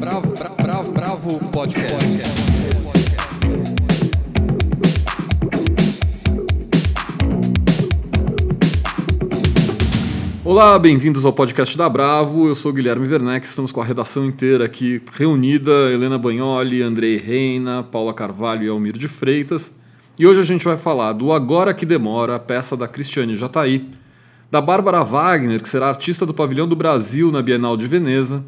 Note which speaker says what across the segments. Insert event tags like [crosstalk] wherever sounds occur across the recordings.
Speaker 1: Bravo, bravo, bravo, bravo podcast. Olá, bem-vindos ao podcast da Bravo. Eu sou Guilherme Werneck, estamos com a redação inteira aqui reunida: Helena Bagnoli, Andrei Reina, Paula Carvalho e Almir de Freitas. E hoje a gente vai falar do Agora que Demora, peça da Cristiane Jataí, da Bárbara Wagner, que será artista do Pavilhão do Brasil na Bienal de Veneza,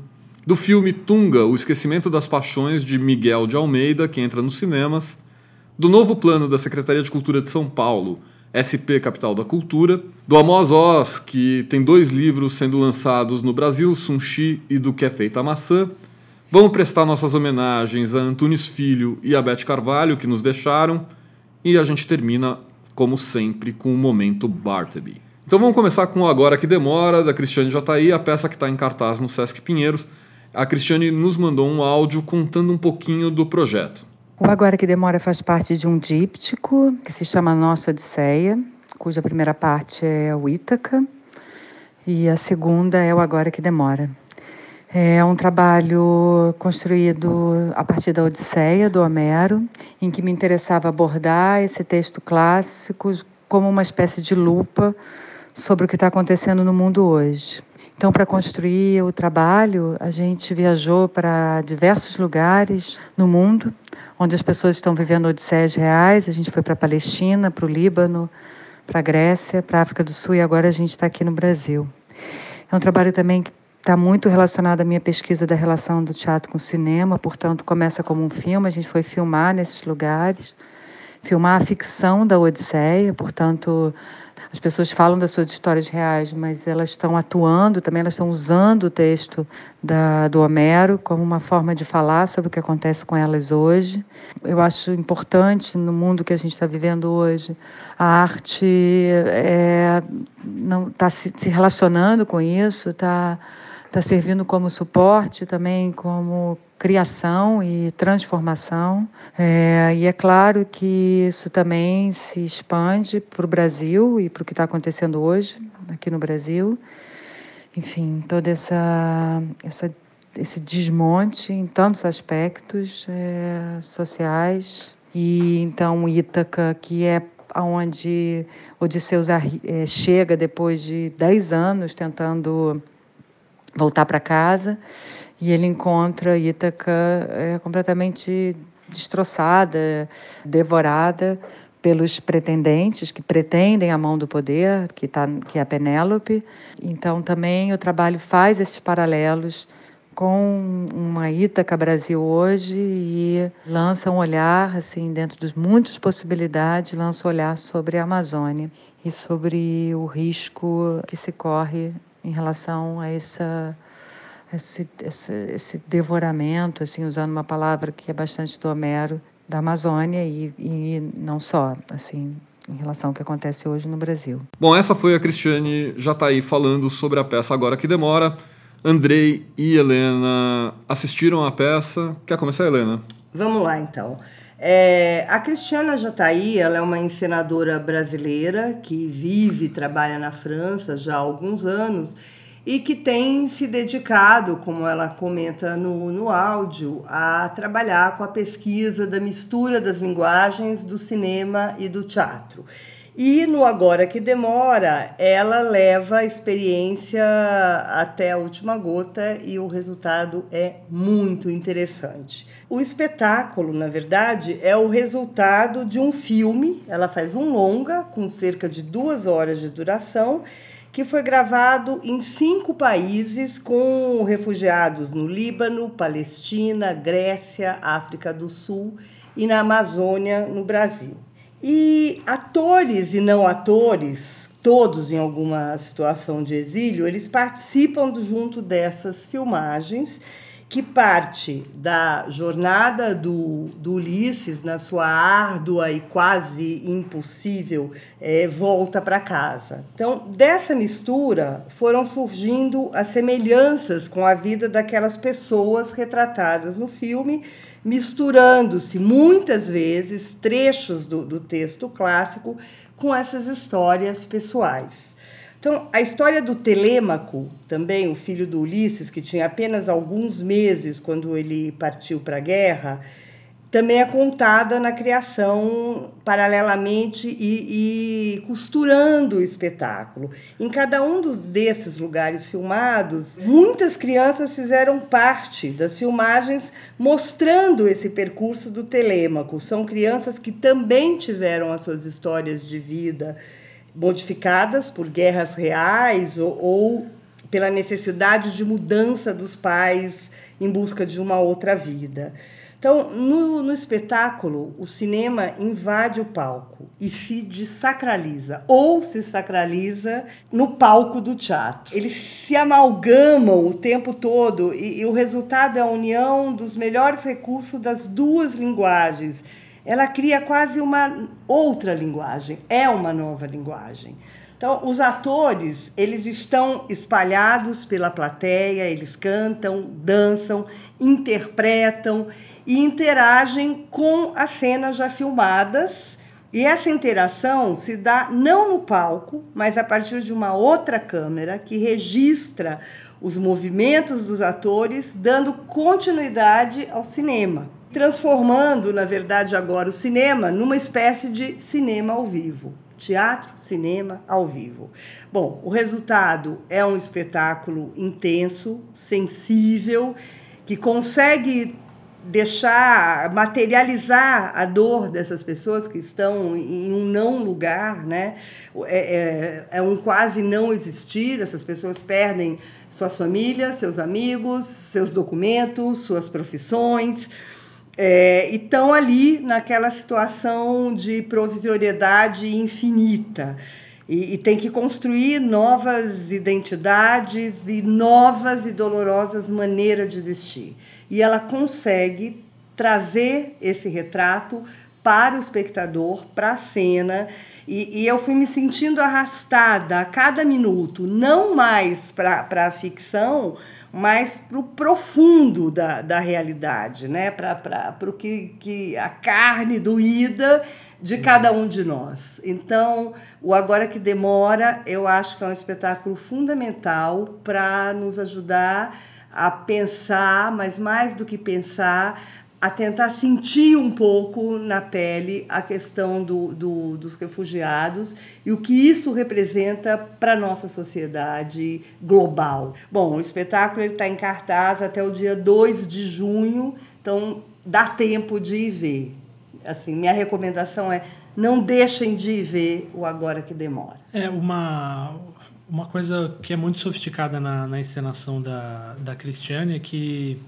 Speaker 1: do filme Tunga, O Esquecimento das Paixões, de Miguel de Almeida, que entra nos cinemas, do novo plano da Secretaria de Cultura de São Paulo, SP Capital da Cultura, do Amos Oz, que tem dois livros sendo lançados no Brasil, Sunshi e do Que é Feita a Maçã. Vamos prestar nossas homenagens a Antunes Filho e a Beth Carvalho, que nos deixaram, e a gente termina, como sempre, com o momento Bartleby. Então vamos começar com Agora Que Demora, da Cristiane Jataí, a peça que está em cartaz no Sesc Pinheiros. A Cristiane nos mandou um áudio contando um pouquinho do projeto.
Speaker 2: O Agora Que Demora faz parte de um díptico que se chama Nossa Odisseia, cuja primeira parte é o Ítaca e a segunda é o Agora Que Demora. É um trabalho construído a partir da Odisseia, do Homero, em que me interessava abordar esse texto clássico como uma espécie de lupa sobre o que está acontecendo no mundo hoje. Então, para construir o trabalho, a gente viajou para diversos lugares no mundo, onde as pessoas estão vivendo odisseias reais. A gente foi para a Palestina, para o Líbano, para a Grécia, para a África do Sul e agora a gente está aqui no Brasil. É um trabalho também que está muito relacionado à minha pesquisa da relação do teatro com o cinema, portanto, começa como um filme, a gente foi filmar nesses lugares, filmar a ficção da Odisseia, portanto, as pessoas falam das suas histórias reais, mas elas estão atuando também, elas estão usando o texto da, do Homero como uma forma de falar sobre o que acontece com elas hoje. Eu acho importante no mundo que a gente está vivendo hoje, a arte é, está se, se relacionando com isso, está está servindo como suporte também como criação e transformação. É, e é claro que isso também se expande para o Brasil e para o que está acontecendo hoje aqui no Brasil. Enfim, todo essa, essa, esse desmonte em tantos aspectos é, sociais. E então Ítaca, que é onde Odisseus é, chega depois de 10 anos tentando voltar para casa e ele encontra Ítaca é, completamente destroçada, devorada pelos pretendentes que pretendem a mão do poder, que, tá, que é a Penélope. Então também o trabalho faz esses paralelos com uma Ítaca Brasil hoje e lança um olhar, assim, dentro das muitas possibilidades, lança um olhar sobre a Amazônia e sobre o risco que se corre em relação a essa esse, esse, esse, devoramento, assim, usando uma palavra que é bastante do Homero, da Amazônia e, e não só, assim, em relação ao que acontece hoje no Brasil.
Speaker 1: Bom, essa foi a Cristiane Jataí falando sobre a peça Agora Que Demora. Andrei e Helena assistiram a peça. Quer começar, Helena?
Speaker 3: Vamos lá, então. É, a Cristiana Jataí ela é uma encenadora brasileira que vive e trabalha na França já há alguns anos e que tem se dedicado, como ela comenta no, no áudio, a trabalhar com a pesquisa da mistura das linguagens do cinema e do teatro. E no Agora que Demora, ela leva a experiência até a última gota e o resultado é muito interessante. O espetáculo, na verdade, é o resultado de um filme. Ela faz um longa, com cerca de duas horas de duração, que foi gravado em cinco países com refugiados no Líbano, Palestina, Grécia, África do Sul e na Amazônia, no Brasil. E atores e não atores, todos em alguma situação de exílio, eles participam do, junto dessas filmagens que parte da jornada do, do Ulisses na sua árdua e quase impossível é, volta para casa. Então, dessa mistura foram surgindo as semelhanças com a vida daquelas pessoas retratadas no filme, misturando-se muitas vezes trechos do, do texto clássico com essas histórias pessoais. Então, a história do Telêmaco, também o filho do Ulisses, que tinha apenas alguns meses quando ele partiu para a guerra, também é contada na criação paralelamente e, e, costurando o espetáculo. Em cada um dos, desses lugares filmados, muitas crianças fizeram parte das filmagens mostrando esse percurso do Telêmaco. São crianças que também tiveram as suas histórias de vida modificadas por guerras reais ou, ou pela necessidade de mudança dos pais em busca de uma outra vida. Então, no, no espetáculo, o cinema invade o palco e se desacraliza, ou se sacraliza no palco do teatro. Eles se amalgamam o tempo todo e, e o resultado é a união dos melhores recursos das duas linguagens. Ela cria quase uma outra linguagem, é uma nova linguagem. Então, os atores, eles estão espalhados pela plateia, eles cantam, dançam, interpretam e interagem com as cenas já filmadas. E essa interação se dá não no palco, mas a partir de uma outra câmera que registra os movimentos dos atores, dando continuidade ao cinema, transformando, na verdade, agora o cinema numa espécie de cinema ao vivo teatro, cinema ao vivo. Bom, o resultado é um espetáculo intenso, sensível, que consegue deixar materializar a dor dessas pessoas que estão em um não lugar, né? É, é, é um quase não existir. Essas pessoas perdem suas famílias, seus amigos, seus documentos, suas profissões é, e estão ali naquela situação de provisoriedade infinita. E, e, tem que construir novas identidades e novas e dolorosas maneiras de existir. E ela consegue trazer esse retrato para o espectador, para a cena. E, e, eu fui me sentindo arrastada a cada minuto, não mais para a ficção, mas para o profundo da, da realidade, né? para o que, que a carne doída de cada um de nós. Então, o Agora que Demora, eu acho que é um espetáculo fundamental para nos ajudar a pensar, mas mais do que pensar, a tentar sentir um pouco na pele a questão do, do, dos refugiados e o que isso representa para a nossa sociedade global. Bom, o espetáculo está em cartaz até o dia 2 de junho, então dá tempo de ir ver. Assim, minha recomendação é não deixem de ir ver o Agora que Demora.
Speaker 4: É uma, uma coisa que é muito sofisticada na, na encenação da, da Cristiane é que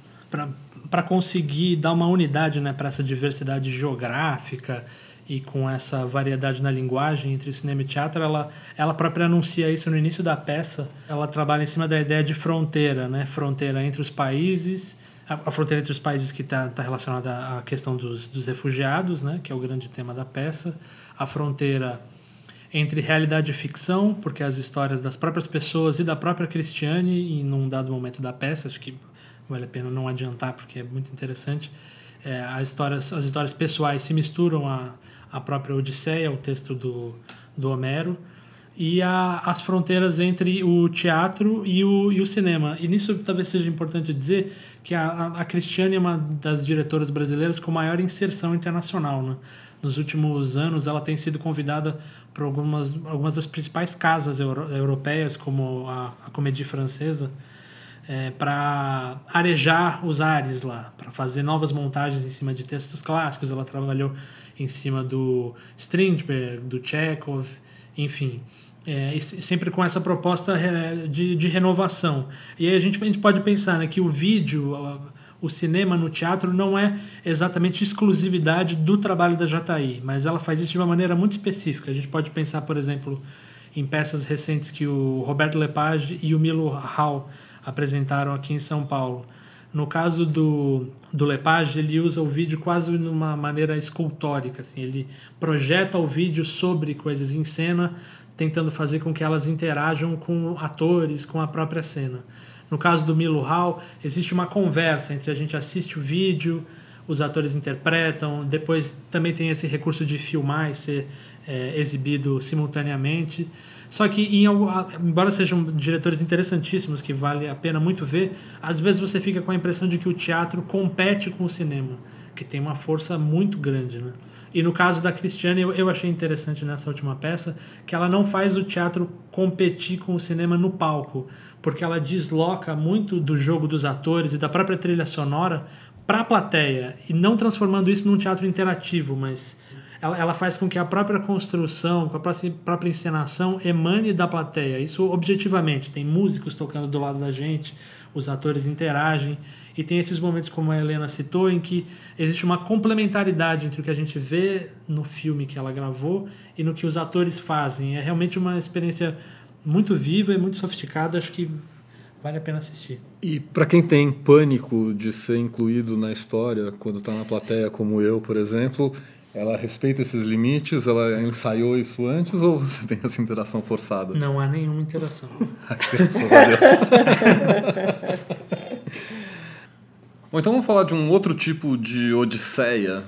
Speaker 4: conseguir dar uma unidade né, para essa diversidade geográfica e com essa variedade na linguagem entre cinema e teatro, ela, ela própria anuncia isso no início da peça. Ela trabalha em cima da ideia de fronteira, né? Fronteira entre os países, a, a fronteira entre os países que está tá relacionada à questão dos, dos refugiados, né? Que é o grande tema da peça. A fronteira entre realidade e ficção, porque as histórias das próprias pessoas e da própria Cristiane, em um dado momento da peça, acho que vale a pena não adiantar porque é muito interessante. É, as, histórias, as histórias pessoais se misturam à, à própria Odisseia, o texto do, do Homero, e a, as fronteiras entre o teatro e o, e o cinema. E nisso talvez seja importante dizer que a, a Cristiane é uma das diretoras brasileiras com maior inserção internacional. Né? Nos últimos anos, ela tem sido convidada por algumas, algumas das principais casas euro, europeias, como a, a Comédie Francesa, é, para arejar os ares lá, para fazer novas montagens em cima de textos clássicos. Ela trabalhou em cima do Strindberg, do Chekhov, enfim. É, sempre com essa proposta de, de renovação. E aí a gente, a gente pode pensar né, que o vídeo, o cinema no teatro não é exatamente exclusividade do trabalho da Jataí, mas ela faz isso de uma maneira muito específica. A gente pode pensar, por exemplo, em peças recentes que o Roberto Lepage e o Milo Hall apresentaram aqui em São Paulo. No caso do, do Lepage, ele usa o vídeo quase de uma maneira escultórica. Assim, ele projeta o vídeo sobre coisas em cena, tentando fazer com que elas interajam com atores, com a própria cena. No caso do Milo Hall, existe uma conversa entre a gente assiste o vídeo, os atores interpretam, depois também tem esse recurso de filmar e ser é, exibido simultaneamente. Só que, em, embora sejam diretores interessantíssimos que vale a pena muito ver, às vezes você fica com a impressão de que o teatro compete com o cinema, que tem uma força muito grande, né? E no caso da Cristiane, eu, eu achei interessante nessa última peça que ela não faz o teatro competir com o cinema no palco, porque ela desloca muito do jogo dos atores e da própria trilha sonora para a plateia e não transformando isso num teatro interativo, mas ela, ela faz com que a própria construção, com a própria encenação emane da plateia. Isso objetivamente. Tem músicos tocando do lado da gente, os atores interagem e tem esses momentos, como a Helena citou, em que existe uma complementaridade entre o que a gente vê no filme que ela gravou e no que os atores fazem. É realmente uma experiência muito viva e muito sofisticada. Acho que vale a pena assistir.
Speaker 1: E para quem tem pânico de ser incluído na história, quando está na plateia, como eu, por exemplo, ela respeita esses limites? Ela ensaiou isso antes ou você tem essa interação forçada?
Speaker 4: Não há nenhuma interação. [laughs]
Speaker 1: Graças a Deus. [laughs] Bom, então vamos falar de um outro tipo de odisseia.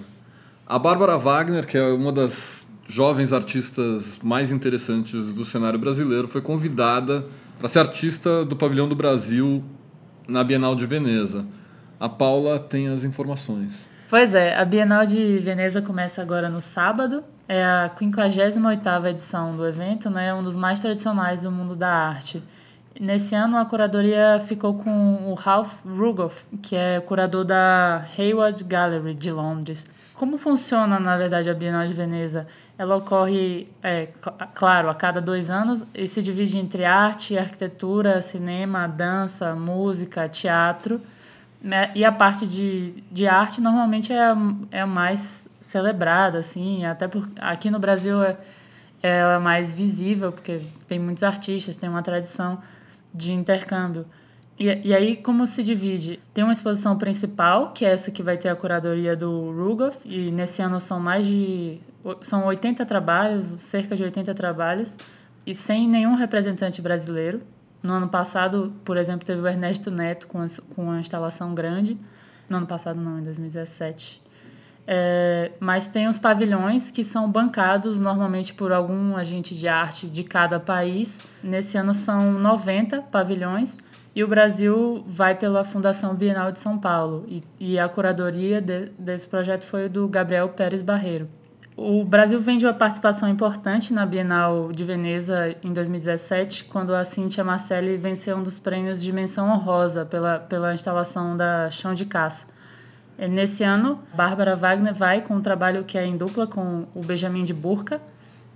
Speaker 1: A Bárbara Wagner, que é uma das jovens artistas mais interessantes do cenário brasileiro, foi convidada para ser artista do Pavilhão do Brasil na Bienal de Veneza. A Paula tem as informações.
Speaker 5: Pois é, a Bienal de Veneza começa agora no sábado. É a 58ª edição do evento, né? Um dos mais tradicionais do mundo da arte. Nesse ano, a curadoria ficou com o Ralph Rugoff, que é curador da Hayward Gallery de Londres. Como funciona, na verdade, a Bienal de Veneza? Ela ocorre, é, cl claro, a cada dois anos e se divide entre arte, arquitetura, cinema, dança, música, teatro? E a parte de, de arte normalmente é é mais celebrada, assim, até por, aqui no Brasil é, é mais visível, porque tem muitos artistas, tem uma tradição de intercâmbio. E, e aí, como se divide? Tem uma exposição principal, que é essa que vai ter a curadoria do Rugoff, e nesse ano são mais de. são 80 trabalhos, cerca de 80 trabalhos, e sem nenhum representante brasileiro. No ano passado, por exemplo, teve o Ernesto Neto com, com uma instalação grande. No ano passado, não, em 2017. É, mas tem os pavilhões que são bancados normalmente por algum agente de arte de cada país. Nesse ano são 90 pavilhões e o Brasil vai pela Fundação Bienal de São Paulo. E, e a curadoria de, desse projeto foi do Gabriel Pérez Barreiro. O Brasil vem de uma participação importante na Bienal de Veneza em 2017, quando a Cíntia Marcelli venceu um dos prêmios de menção honrosa pela, pela instalação da Chão de Caça. Nesse ano, Bárbara Wagner vai com um trabalho que é em dupla com o Benjamin de Burca,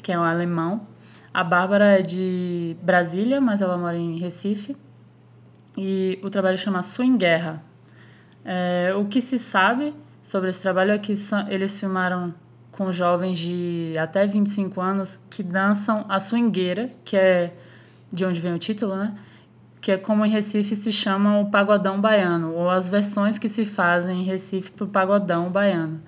Speaker 5: que é um alemão. A Bárbara é de Brasília, mas ela mora em Recife. E o trabalho chama Swing Guerra. É, o que se sabe sobre esse trabalho é que eles filmaram com jovens de até 25 anos que dançam a swingueira, que é de onde vem o título, né? Que é como em Recife se chama o pagodão baiano, ou as versões que se fazem em Recife para o pagodão baiano.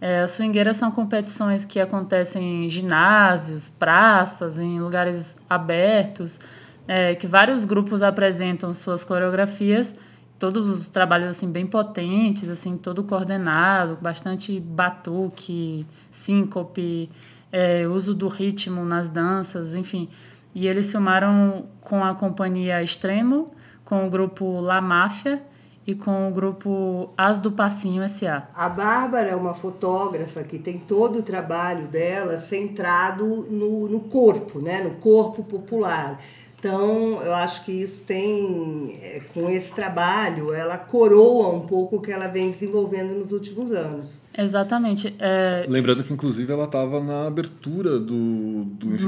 Speaker 5: É, as swingueiras são competições que acontecem em ginásios, praças, em lugares abertos, é, que vários grupos apresentam suas coreografias todos os trabalhos assim bem potentes, assim todo coordenado, bastante batuque, síncope, é, uso do ritmo nas danças, enfim. E eles filmaram com a companhia Extremo, com o grupo La Máfia e com o grupo As do Passinho S.A.
Speaker 3: A Bárbara é uma fotógrafa que tem todo o trabalho dela centrado no, no corpo, né? no corpo popular. Então, eu acho que isso tem, é, com esse trabalho, ela coroa um pouco o que ela vem desenvolvendo nos últimos anos.
Speaker 5: Exatamente. É...
Speaker 1: Lembrando que, inclusive, ela estava na abertura do, do, do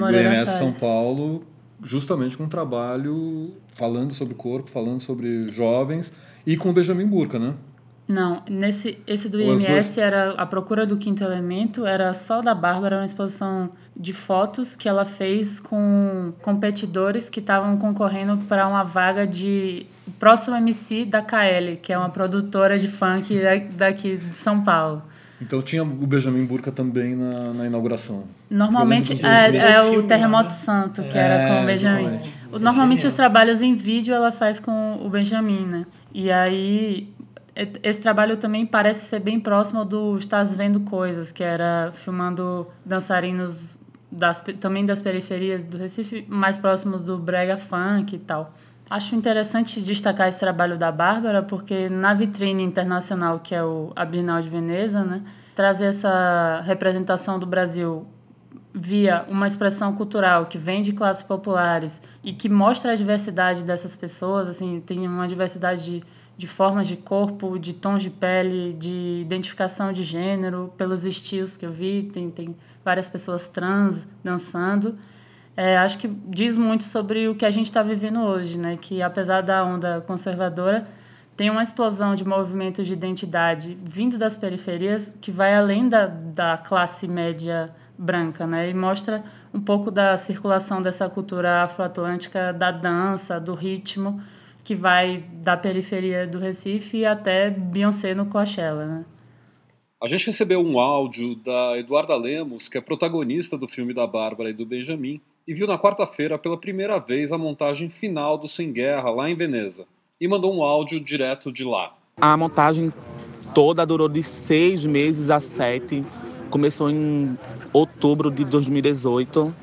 Speaker 1: São Paulo, justamente com um trabalho falando sobre corpo, falando sobre jovens, e com o Benjamin Burka, né?
Speaker 5: Não, nesse esse do IMS era a procura do quinto elemento, era só da Bárbara, uma exposição de fotos que ela fez com competidores que estavam concorrendo para uma vaga de próximo MC da KL, que é uma produtora de funk daqui de São Paulo.
Speaker 1: Então tinha o Benjamin Burka também na, na inauguração.
Speaker 5: Normalmente é, é, o Terremoto? Santo, que é, era com o Benjamin. Normalmente os trabalhos em vídeo ela faz com o Benjamin, né? E aí esse trabalho também parece ser bem próximo do Estás Vendo Coisas, que era filmando dançarinos das, também das periferias do Recife, mais próximos do brega funk e tal. Acho interessante destacar esse trabalho da Bárbara, porque na vitrine internacional, que é o, a Bienal de Veneza, né, trazer essa representação do Brasil via uma expressão cultural que vem de classes populares e que mostra a diversidade dessas pessoas, assim, tem uma diversidade de, de formas de corpo, de tons de pele, de identificação de gênero, pelos estilos que eu vi, tem, tem várias pessoas trans dançando é, acho que diz muito sobre o que a gente está vivendo hoje, né? Que apesar da onda conservadora, tem uma explosão de movimentos de identidade vindo das periferias que vai além da, da classe média branca, né? E mostra um pouco da circulação dessa cultura afroatlântica, da dança, do ritmo, que vai da periferia do Recife até Beyoncé no Coachella, né?
Speaker 1: A gente recebeu um áudio da Eduarda Lemos, que é protagonista do filme da Bárbara e do Benjamin, e viu na quarta-feira pela primeira vez a montagem final do Sem Guerra lá em Veneza e mandou um áudio direto de lá.
Speaker 6: A montagem toda durou de seis meses a sete. Começou em outubro de 2018.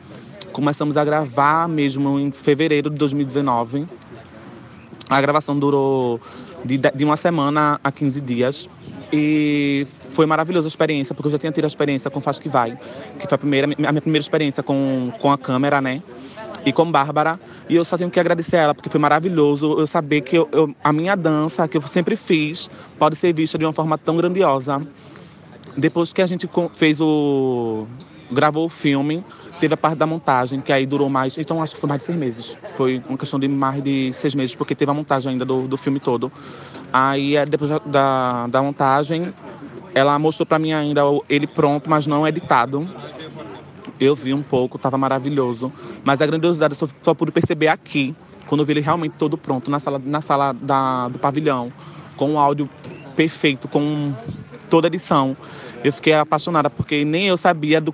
Speaker 6: Começamos a gravar mesmo em fevereiro de 2019. A gravação durou de, de uma semana a 15 dias. E foi maravilhosa a experiência, porque eu já tinha tido a experiência com Faz Que Vai, que foi a, primeira, a minha primeira experiência com, com a câmera, né? E com Bárbara. E eu só tenho que agradecer a ela, porque foi maravilhoso eu saber que eu, eu, a minha dança, que eu sempre fiz, pode ser vista de uma forma tão grandiosa. Depois que a gente fez o. gravou o filme, teve a parte da montagem, que aí durou mais. Então acho que foi mais de seis meses. Foi uma questão de mais de seis meses, porque teve a montagem ainda do, do filme todo. Aí, é, depois da, da montagem, ela mostrou para mim ainda ele pronto, mas não editado. Eu vi um pouco, estava maravilhoso. Mas a grandiosidade só, só pude perceber aqui, quando eu vi ele realmente todo pronto na sala, na sala da, do pavilhão, com o áudio perfeito, com toda a edição. Eu fiquei apaixonada, porque nem eu sabia do,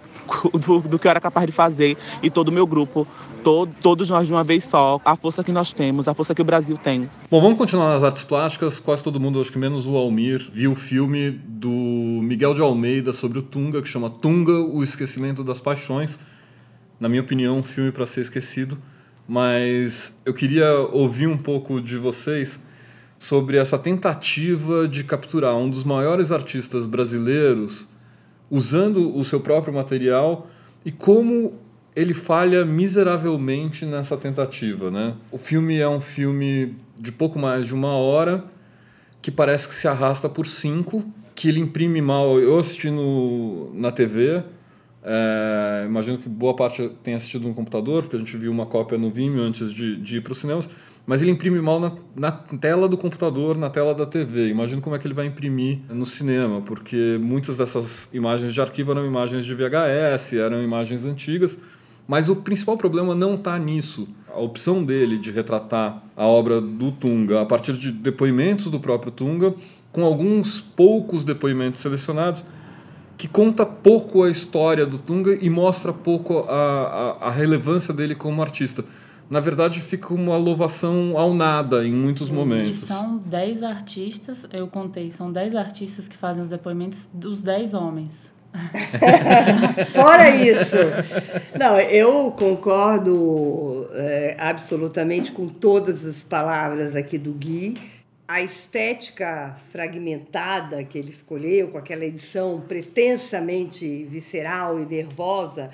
Speaker 6: do, do que eu era capaz de fazer e todo o meu grupo, todo, todos nós de uma vez só, a força que nós temos, a força que o Brasil tem.
Speaker 1: Bom, vamos continuar nas artes plásticas. Quase todo mundo, acho que menos o Almir, viu o filme do Miguel de Almeida sobre o Tunga, que chama Tunga, o Esquecimento das Paixões. Na minha opinião, um filme para ser esquecido. Mas eu queria ouvir um pouco de vocês sobre essa tentativa de capturar um dos maiores artistas brasileiros usando o seu próprio material e como ele falha miseravelmente nessa tentativa, né? O filme é um filme de pouco mais de uma hora que parece que se arrasta por cinco, que ele imprime mal. Eu assisti no, na TV, é, imagino que boa parte tenha assistido no computador, porque a gente viu uma cópia no Vimeo antes de, de ir para os cinemas mas ele imprime mal na, na, tela do computador, na tela da TV. Imagino como é que ele vai imprimir no cinema, porque muitas dessas imagens de arquivo eram imagens de VHS, eram imagens antigas. Mas o principal problema não está nisso. A opção dele de retratar a obra do Tunga a partir de depoimentos do próprio Tunga, com alguns poucos depoimentos selecionados, que conta pouco a história do Tunga e mostra pouco a, a, a relevância dele como artista na verdade fica uma louvação ao nada em muitos momentos.
Speaker 5: E são 10 artistas, eu contei, são 10 artistas que fazem os depoimentos dos 10 homens. [laughs]
Speaker 3: Fora isso. Não, eu concordo é, absolutamente com todas as palavras aqui do Gui. A estética fragmentada que ele escolheu, com aquela edição pretensamente visceral e nervosa,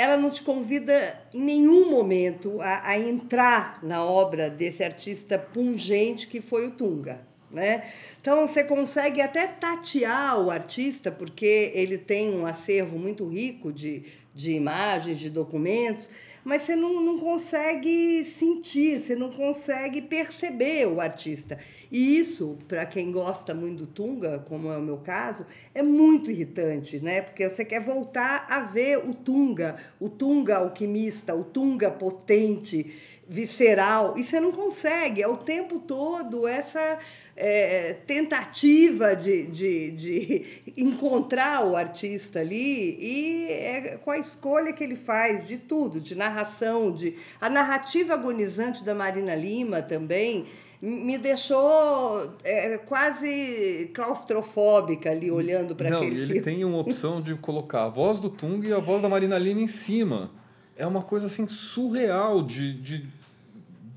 Speaker 3: ela não te convida em nenhum momento a, a, entrar na obra desse artista pungente que foi o Tunga. Né? Então você consegue até tatear o artista, porque ele tem um acervo muito rico de, de imagens, de documentos, mas você não, não consegue sentir, você não consegue perceber o artista. E isso, para quem gosta muito do Tunga, como é o meu caso, é muito irritante, né? Porque você quer voltar a ver o Tunga, o Tunga alquimista, o Tunga potente, visceral, e você não consegue, é o tempo todo essa é, tentativa de, de, de encontrar o artista ali e é, com a escolha que ele faz de tudo, de narração, de a narrativa agonizante da Marina Lima também me deixou é, quase claustrofóbica ali olhando para aquele
Speaker 1: Não, ele
Speaker 3: filme.
Speaker 1: tem uma opção de colocar a voz do Tung e a voz da Marina Lima em cima. É uma coisa assim surreal de, de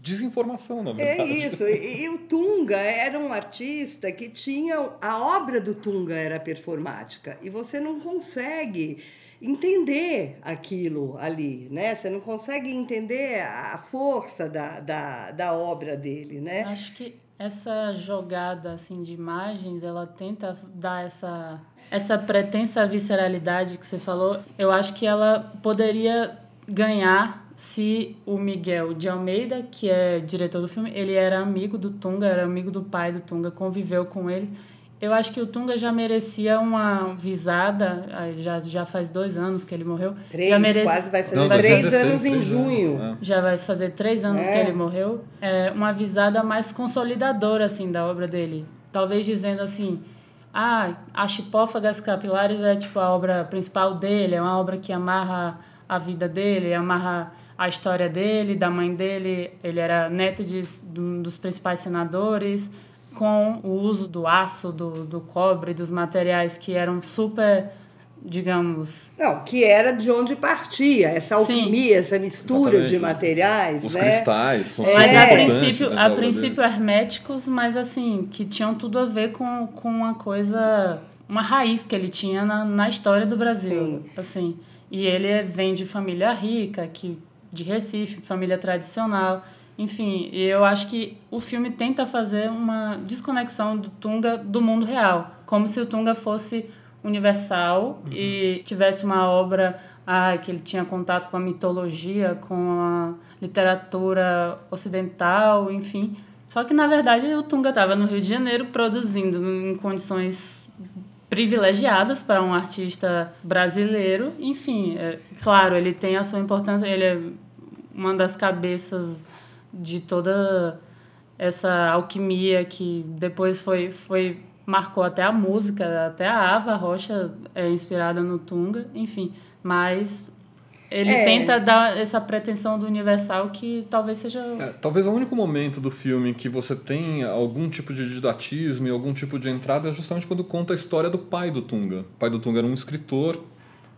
Speaker 1: desinformação, na
Speaker 3: É
Speaker 1: verdade.
Speaker 3: isso. E, e o Tunga era um artista que tinha. A obra do Tunga era performática. E você não consegue entender aquilo ali, né? Você não consegue entender a força da, da, da obra dele, né?
Speaker 5: Acho que essa jogada assim de imagens, ela tenta dar essa essa pretensa visceralidade que você falou. Eu acho que ela poderia ganhar se o Miguel de Almeida, que é diretor do filme, ele era amigo do Tunga, era amigo do pai do Tunga, conviveu com ele. Eu acho que o Tunga já merecia uma visada, já, já faz dois anos que ele morreu.
Speaker 3: Três,
Speaker 5: já merece-
Speaker 3: quase vai fazer
Speaker 1: Não,
Speaker 3: três
Speaker 1: 2016,
Speaker 3: anos em junho.
Speaker 1: é.
Speaker 5: já vai fazer três anos
Speaker 3: É.
Speaker 5: que ele morreu, é uma visada mais consolidadora assim da obra dele. Talvez dizendo assim, ah, as Chipófagas Capilares é tipo a obra principal dele, é uma obra que amarra a vida dele, amarra a história dele, da mãe dele. Ele era neto de, de um dos principais senadores, com o uso do aço, do, do cobre, dos materiais que eram super, digamos,
Speaker 3: Não, que era de onde partia essa
Speaker 5: Sim.
Speaker 3: alquimia, essa mistura
Speaker 1: Exatamente.
Speaker 3: de materiais,
Speaker 1: Os
Speaker 3: né?
Speaker 1: cristais são
Speaker 3: É.
Speaker 5: Mas a princípio,
Speaker 1: da
Speaker 5: a princípio herméticos, mas assim, que tinham tudo a ver com, com uma coisa, uma raiz que ele tinha na, na história do Brasil, assim. E ele vem de família rica, que de Recife, família tradicional, enfim. Eu acho que o filme tenta fazer uma desconexão do Tunga do mundo real, como se o Tunga fosse universal e tivesse uma obra ah, que ele tinha contato com a mitologia, com a literatura ocidental, enfim. Só que, na verdade, o Tunga estava no Rio de Janeiro produzindo em condições privilegiadas para um artista brasileiro. Enfim, é, claro, ele tem a sua importância, ele é uma das cabeças de toda essa alquimia que depois foi, foi marcou até a música, até a Ava Rocha é inspirada no Tunga, enfim, mas ele
Speaker 3: É.
Speaker 5: tenta dar essa pretensão do universal que talvez seja
Speaker 1: É, talvez o único momento do filme em que você tem algum tipo de didatismo e algum tipo de entrada é justamente quando conta a história do pai do Tunga. O pai do Tunga era um escritor,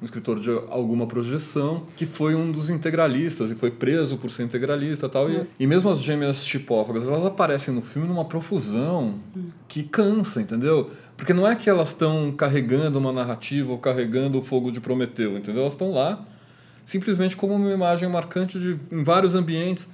Speaker 1: um escritor de alguma projeção, que foi um dos integralistas e foi preso por ser integralista e tal. E, e mesmo as gêmeas chipófagas, elas aparecem no filme numa profusão que cansa, entendeu? Porque não é que elas estão carregando uma narrativa ou carregando o fogo de Prometeu, entendeu? Elas estão lá simplesmente como uma imagem marcante de, em vários ambientes.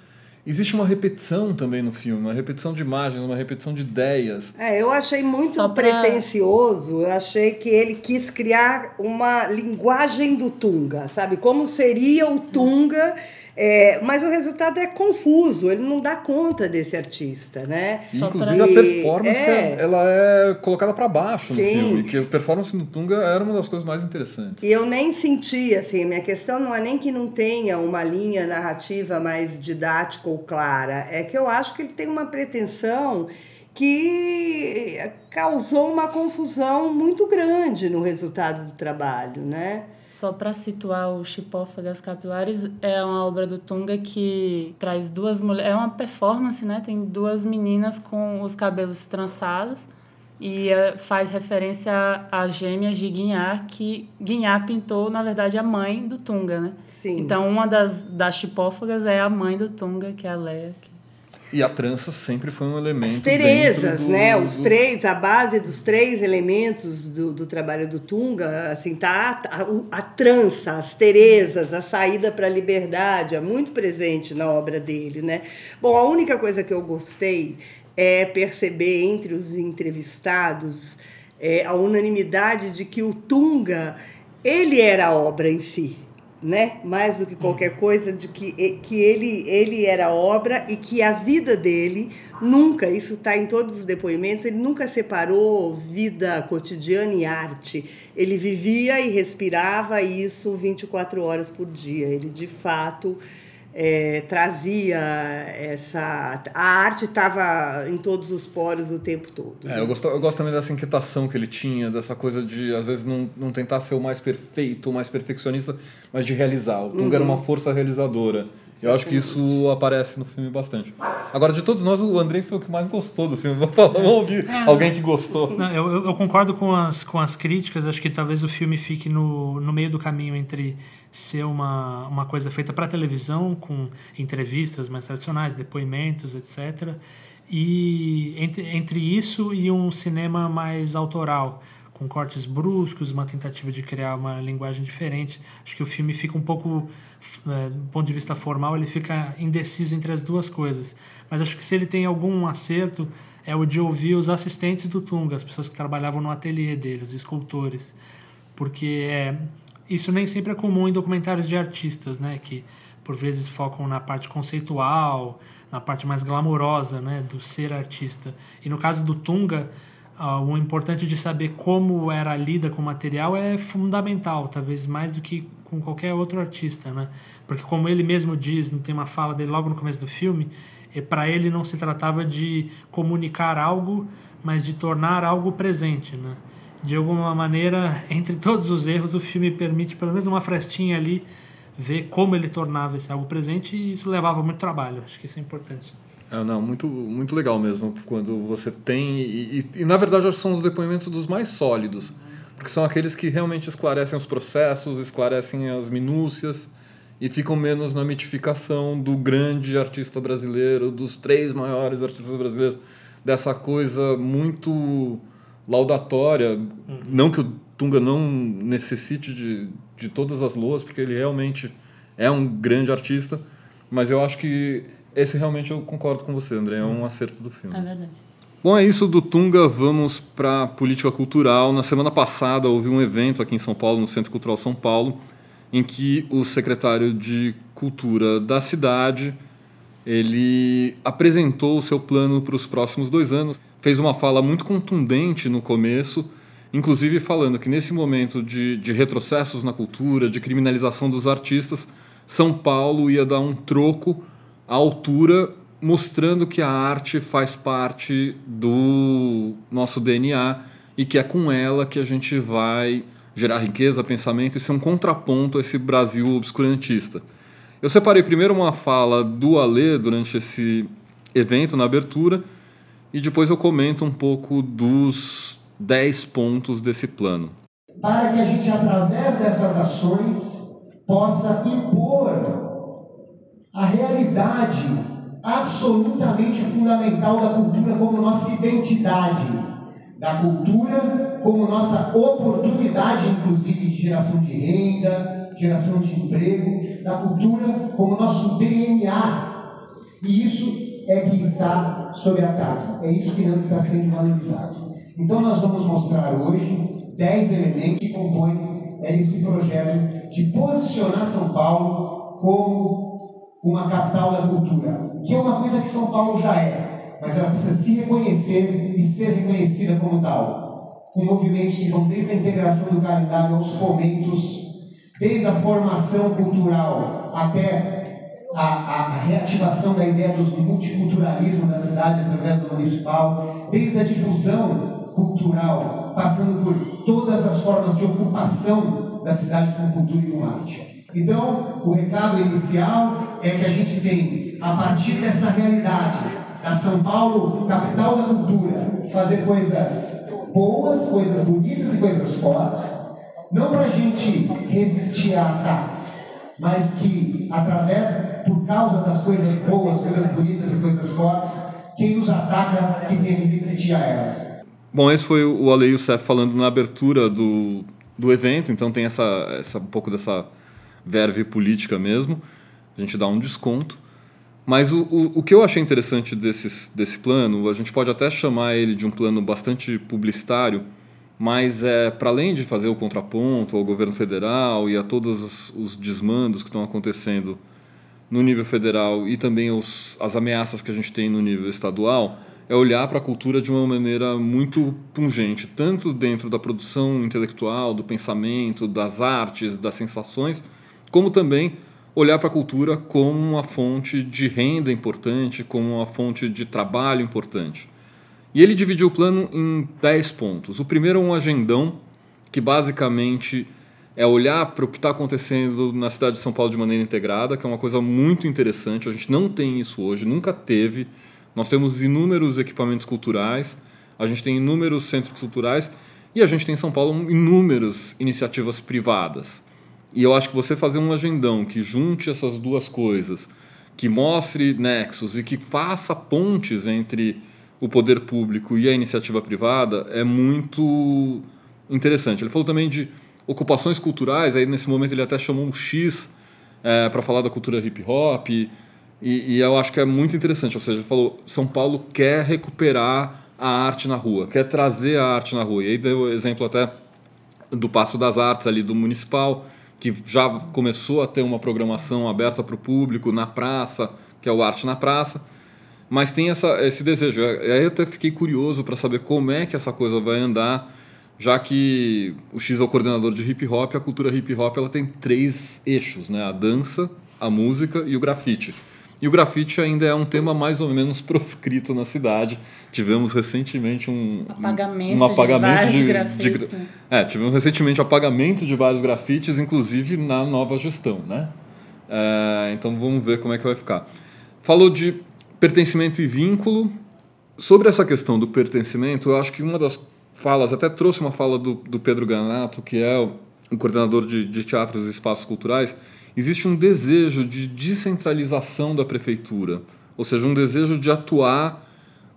Speaker 1: Existe uma repetição também no filme, uma repetição de imagens, uma repetição de ideias.
Speaker 3: É, eu achei muito
Speaker 5: pra-
Speaker 3: pretensioso. Eu achei que ele quis criar uma linguagem do Tunga, sabe? Como seria o Tunga. É, mas o resultado é confuso, ele não dá conta desse artista, né?
Speaker 5: Só
Speaker 1: inclusive
Speaker 3: pra-
Speaker 1: a performance
Speaker 3: É.
Speaker 1: ela é colocada para baixo no
Speaker 3: Sim.
Speaker 1: filme, que a performance do Tunga era uma das coisas mais interessantes.
Speaker 3: E eu nem senti, assim, minha questão não é nem que não tenha uma linha narrativa mais didática ou clara, é que eu acho que ele tem uma pretensão que causou uma confusão muito grande no resultado do trabalho, né?
Speaker 5: Só para situar o Chipófagas Capilares, é uma obra do Tunga que traz duas mulheres. É uma performance, né? Tem duas meninas com os cabelos trançados e eh, faz referência às gêmeas de Guinhar, que Guinhar pintou, na verdade, a mãe do Tunga, né?
Speaker 3: Sim.
Speaker 5: Então, uma das, das Chipófagas é a mãe do Tunga, que é a Leia.
Speaker 1: E a trança sempre foi um elemento.
Speaker 3: As Terezas,
Speaker 1: do-
Speaker 3: né? Os
Speaker 1: do-
Speaker 3: três, a base dos três elementos do, do trabalho do Tunga, assim, tá a, o- a trança, as Terezas, a saída para a liberdade, é muito presente na obra dele, né? Bom, a única coisa que eu gostei é perceber entre os entrevistados é, a unanimidade de que o Tunga, ele era a obra em si, né? Mais do que qualquer coisa, de que, que ele, ele era obra e que a vida dele nunca, isso está em todos os depoimentos, ele nunca separou vida cotidiana e arte. Ele vivia e respirava isso 24 horas por dia. Ele, de fato, é, trazia essa. A arte estava em todos os poros o tempo todo.
Speaker 1: É, eu gosto, eu gosto também dessa inquietação que ele tinha, dessa coisa de, às vezes, não, não tentar ser o mais perfeito, o mais perfeccionista, mas de realizar. O Tunga era uma força realizadora. Eu acho que isso aparece no filme bastante. Agora, de todos nós, o Andrei foi o que mais gostou do filme. [laughs] Vamos, falar, vamos ouvir é, alguém que gostou.
Speaker 4: Não, eu, eu, concordo com as, com as críticas. Acho que talvez o filme fique no, no meio do caminho entre ser uma, uma coisa feita para televisão, com entrevistas mais tradicionais, depoimentos, etc. E entre, entre isso e um cinema mais autoral com cortes bruscos, uma tentativa de criar uma linguagem diferente. Acho que o filme fica um pouco, é, do ponto de vista formal, ele fica indeciso entre as duas coisas. Mas acho que se ele tem algum acerto, é o de ouvir os assistentes do Tunga, as pessoas que trabalhavam no ateliê dele, os escultores. Porque é, isso nem sempre é comum em documentários de artistas, né? Que por vezes focam na parte conceitual, na parte mais glamourosa, né? Do ser artista. E no caso do Tunga Uh, o importante de saber como era lida com o material é fundamental, talvez mais do que com qualquer outro artista, né? Porque como ele mesmo diz, não tem uma fala dele logo no começo do filme, para ele não se tratava de comunicar algo, mas de tornar algo presente, né? De alguma maneira, entre todos os erros, o filme permite pelo menos uma frestinha ali ver como ele tornava esse algo presente e isso levava muito trabalho. Acho que isso é importante.
Speaker 1: É, não, muito, muito legal mesmo quando você tem. E, e, e, na verdade acho que são os depoimentos dos mais sólidos, porque são aqueles que realmente esclarecem os processos, esclarecem as minúcias e ficam menos na mitificação do grande artista brasileiro, dos três maiores artistas brasileiros, dessa coisa muito laudatória. Uhum. Não que o Tunga não necessite de, de todas as loas, porque ele realmente é um grande artista, mas eu acho que esse realmente eu concordo com você, André. É um acerto do filme.
Speaker 5: É verdade.
Speaker 1: Bom, é isso do Tunga. Vamos para política cultural. Na semana passada houve um evento aqui em São Paulo, no Centro Cultural São Paulo, em que o secretário de Cultura da cidade ele apresentou o seu plano para os próximos dois anos. Fez uma fala muito contundente no começo, inclusive falando que nesse momento de, de retrocessos na cultura, de criminalização dos artistas, São Paulo ia dar um troco a altura, mostrando que a arte faz parte do nosso DNA e que é com ela que a gente vai gerar riqueza, pensamento e ser um contraponto a esse Brasil obscurantista. Eu separei primeiro uma fala do Alê durante esse evento, na abertura, e depois eu comento um pouco dos 10 pontos desse plano.
Speaker 7: Para que a gente, através dessas ações, possa impor a realidade absolutamente fundamental da cultura como nossa identidade, da cultura como nossa oportunidade, inclusive, de geração de renda, geração de emprego, da cultura como nosso DNA. E isso é que está sob ataque, é isso que não está sendo valorizado. Então, nós vamos mostrar hoje 10 elementos que compõem esse projeto de posicionar São Paulo como uma capital da cultura, que é uma coisa que São Paulo já é, mas ela precisa se reconhecer e ser reconhecida como tal. Com movimentos que vão desde a integração do calendário aos fomentos, desde a formação cultural até a, a, a reativação da ideia do multiculturalismo da cidade através do municipal, desde a difusão cultural, passando por todas as formas de ocupação da cidade com cultura e com arte. Então, o recado inicial é que a gente tem, a partir dessa realidade, da São Paulo, capital da cultura, fazer coisas boas, coisas bonitas e coisas fortes, não para a gente resistir a ataques, mas que, através, por causa das coisas boas, coisas bonitas e coisas fortes, quem nos ataca, que tem que resistir a elas.
Speaker 1: Bom, esse foi o Ale Youssef falando na abertura do, do evento, então tem essa, essa um pouco dessa verve política mesmo, a gente dá um desconto. Mas o, o, o que eu achei interessante desse, desse plano, a gente pode até chamar ele de um plano bastante publicitário, mas é para além de fazer o contraponto ao governo federal e a todos os, os desmandos que estão acontecendo no nível federal e também os, as ameaças que a gente tem no nível estadual, é olhar para a cultura de uma maneira muito pungente, tanto dentro da produção intelectual, do pensamento, das artes, das sensações, como também olhar para a cultura como uma fonte de renda importante, como uma fonte de trabalho importante. E ele dividiu o plano em 10 pontos. O primeiro é um agendão que basicamente é olhar para o que está acontecendo na cidade de São Paulo de maneira integrada, que é uma coisa muito interessante. A gente não tem isso hoje, nunca teve. Nós temos inúmeros equipamentos culturais, a gente tem inúmeros centros culturais e a gente tem em São Paulo inúmeras iniciativas privadas. E eu acho que você fazer um agendão que junte essas duas coisas, que mostre nexos e que faça pontes entre o poder público e a iniciativa privada é muito interessante. Ele falou também de ocupações culturais, aí nesse momento ele até chamou um X é, para falar da cultura hip hop, e, e, eu acho que é muito interessante. Ou seja, ele falou: São Paulo quer recuperar a arte na rua, quer trazer a arte na rua. E aí deu o exemplo até do Passo das Artes ali do Municipal, que já começou a ter uma programação aberta para o público na praça, que é o Arte na Praça. Mas tem essa, esse desejo. Aí eu até fiquei curioso para saber como é que essa coisa vai andar já que o X é o coordenador de hip hop, a cultura hip hop ela tem três eixos, né? A dança, a música e o grafite. E o grafite ainda é um tema mais ou menos [laughs] proscrito na cidade. Tivemos recentemente um
Speaker 5: apagamento,
Speaker 1: um apagamento
Speaker 5: de,
Speaker 1: de,
Speaker 5: grafites,
Speaker 1: de, né? é, tivemos recentemente apagamento de vários grafites, inclusive na nova gestão, né? É, então vamos ver como é que vai ficar. Falou de pertencimento e vínculo. Sobre essa questão do pertencimento, eu acho que uma das falas, até trouxe uma fala do, do Pedro Ganato, que é o, coordenador de, de teatros e espaços culturais, existe um desejo de descentralização da prefeitura, ou seja, um desejo de atuar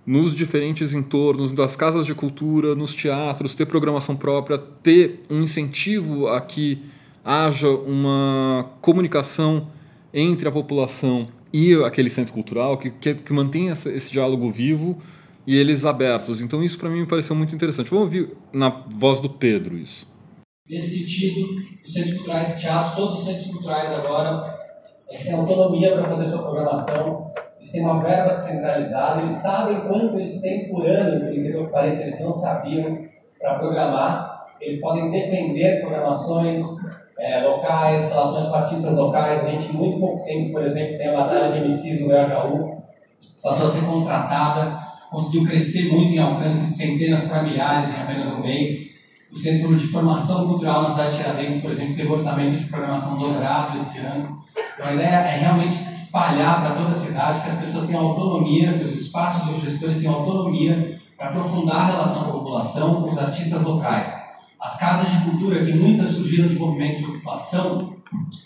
Speaker 1: nos diferentes entornos das casas de cultura, nos teatros, ter programação própria, ter um incentivo a que haja uma comunicação entre a população e aquele centro cultural, que, que, que mantenha esse, esse diálogo vivo e eles abertos. Então isso para mim me pareceu muito interessante. Vamos ouvir na voz do Pedro isso.
Speaker 8: Nesse sentido, os centros culturais e teatros, todos os centros culturais agora, eles têm autonomia para fazer sua programação, eles têm uma verba descentralizada, eles sabem quanto eles têm por ano, por incrível que eles não sabiam para programar. Eles podem defender programações é, locais, relações com artistas locais. A gente, muito pouco tempo, por exemplo, tem a Batalha de MCs no Jaú, passou a ser contratada conseguiu crescer muito em alcance de centenas para milhares em apenas um mês. O Centro de Formação Cultural na cidade de Tiradentes, por exemplo, teve orçamento de programação dobrado esse ano. Então, a ideia é realmente espalhar para toda a cidade, que as pessoas tenham autonomia, que os espaços e os gestores tenham autonomia para aprofundar a relação com a população, com os artistas locais. As casas de cultura, que muitas surgiram de movimentos de ocupação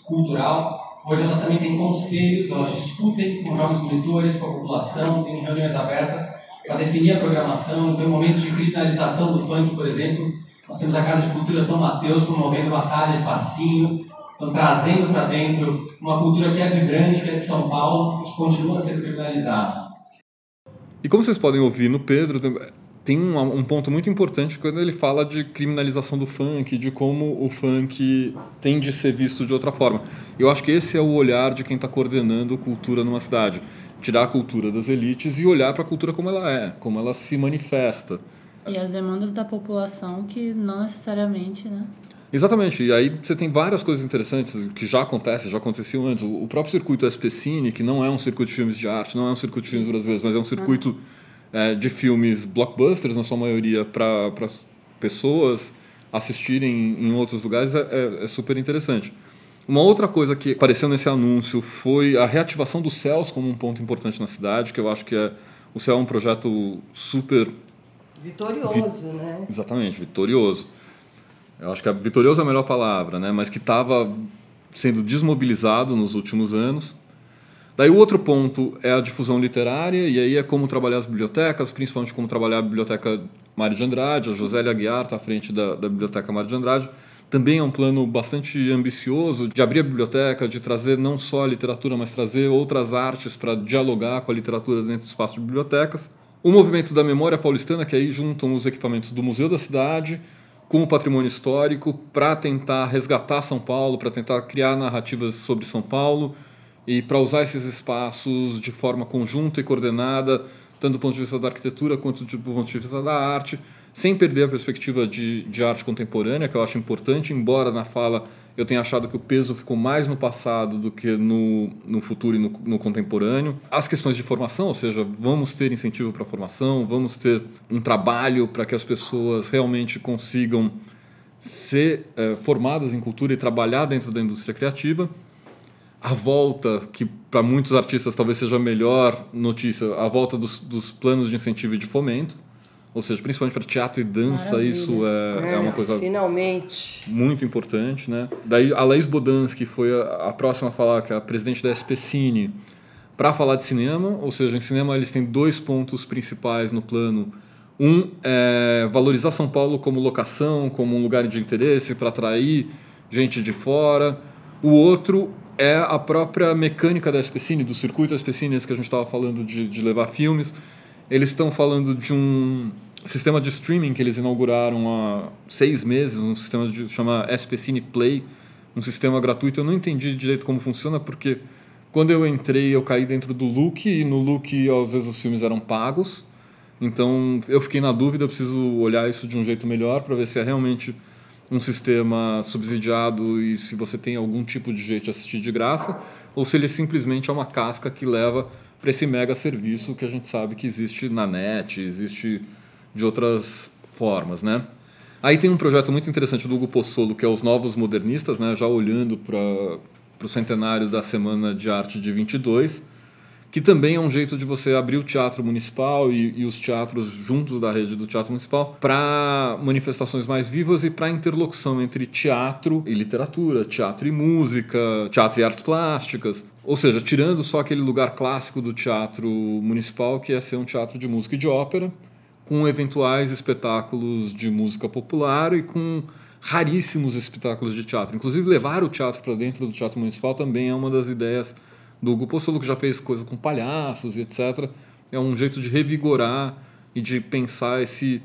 Speaker 8: cultural, hoje elas também têm conselhos, elas discutem com jovens monitores, com a população, têm reuniões abertas para definir a programação. Então, em momentos de criminalização do funk, por exemplo, nós temos a Casa de Cultura São Mateus promovendo batalha de passinho, então trazendo para dentro uma cultura que é vibrante, que é de São Paulo, que continua a ser criminalizada.
Speaker 1: E como vocês podem ouvir no Pedro, tem um, um, ponto muito importante quando ele fala de criminalização do funk, de como o funk tem de ser visto de outra forma. Eu acho que esse é o olhar de quem está coordenando cultura numa cidade tirar a cultura das elites e olhar para a cultura como ela é, como ela se manifesta.
Speaker 5: E as demandas da população que não necessariamente, né?
Speaker 1: Exatamente, e aí você tem várias coisas interessantes que já acontecem, já aconteciam antes. O próprio circuito SPCine, que não é um circuito de filmes de arte, não é um circuito de filmes brasileiros, mas é um circuito é, de filmes blockbusters, na sua maioria, para pessoas assistirem em outros lugares, é, é, é super interessante. Uma outra coisa que apareceu nesse anúncio foi a reativação dos céus como um ponto importante na cidade, que eu acho que é o céu é um projeto super
Speaker 3: vitorioso, vi... né?
Speaker 1: Exatamente, vitorioso. Eu acho que a vitorioso é a melhor palavra, né? Mas que estava sendo desmobilizado nos últimos anos. Daí o outro ponto é a difusão literária, e aí é como trabalhar as bibliotecas, principalmente como trabalhar a biblioteca Mário de Andrade. A Josélia Aguiar está à frente da, da biblioteca Mário de Andrade também é um plano bastante ambicioso de abrir a biblioteca, de trazer não só a literatura, mas trazer outras artes para dialogar com a literatura dentro do espaço de bibliotecas. O movimento da memória paulistana, que aí juntam os equipamentos do Museu da Cidade com o patrimônio histórico para tentar resgatar São Paulo, para tentar criar narrativas sobre São Paulo e para usar esses espaços de forma conjunta e coordenada, tanto do ponto de vista da arquitetura quanto do ponto de vista da arte, sem perder a perspectiva de, de arte contemporânea, que eu acho importante, embora na fala eu tenha achado que o peso ficou mais no passado do que no, no futuro e no, no contemporâneo. As questões de formação, ou seja, vamos ter incentivo para a formação, vamos ter um trabalho para que as pessoas realmente consigam ser é, formadas em cultura e trabalhar dentro da indústria criativa. A volta, que para muitos artistas talvez seja a melhor notícia, a volta dos, dos planos de incentivo e de fomento. Ou seja, principalmente para teatro e dança,
Speaker 5: Maravilha.
Speaker 1: isso é, é, uma coisa
Speaker 3: Finalmente.
Speaker 1: muito importante, né? Daí a Laís Bodansky foi a, a próxima a falar, que é a presidente da SP Cine, para falar de cinema, ou seja, em cinema eles têm dois pontos principais no plano. Um é valorizar São Paulo como locação, como um lugar de interesse para atrair gente de fora. O outro é a própria mecânica da SP Cine, do circuito SP Cine, esse que a gente estava falando de, de levar filmes. Eles estão falando de um sistema de streaming que eles inauguraram há seis meses, um sistema de chama SP Cine Play, um sistema gratuito. Eu não entendi direito como funciona porque quando eu entrei eu caí dentro do Look e no Look às vezes os filmes eram pagos. Então eu fiquei na dúvida, eu preciso olhar isso de um jeito melhor para ver se é realmente um sistema subsidiado e se você tem algum tipo de jeito de assistir de graça ou se ele simplesmente é uma casca que leva para esse mega serviço que a gente sabe que existe na net, existe de outras formas, né? Aí tem um projeto muito interessante do Hugo Pozzolo, que é os Novos Modernistas, né? já olhando para o centenário da Semana de Arte de 22, que também é um jeito de você abrir o teatro municipal e, e os teatros juntos da rede do teatro municipal para manifestações mais vivas e para interlocução entre teatro e literatura, teatro e música, teatro e artes plásticas. Ou seja, tirando só aquele lugar clássico do teatro municipal, que é ser um teatro de música e de ópera, com eventuais espetáculos de música popular e com raríssimos espetáculos de teatro. Inclusive, levar o teatro para dentro do teatro municipal também é uma das ideias do Hugo Possolo, que já fez coisas com palhaços e etc. É um jeito de revigorar e de pensar esse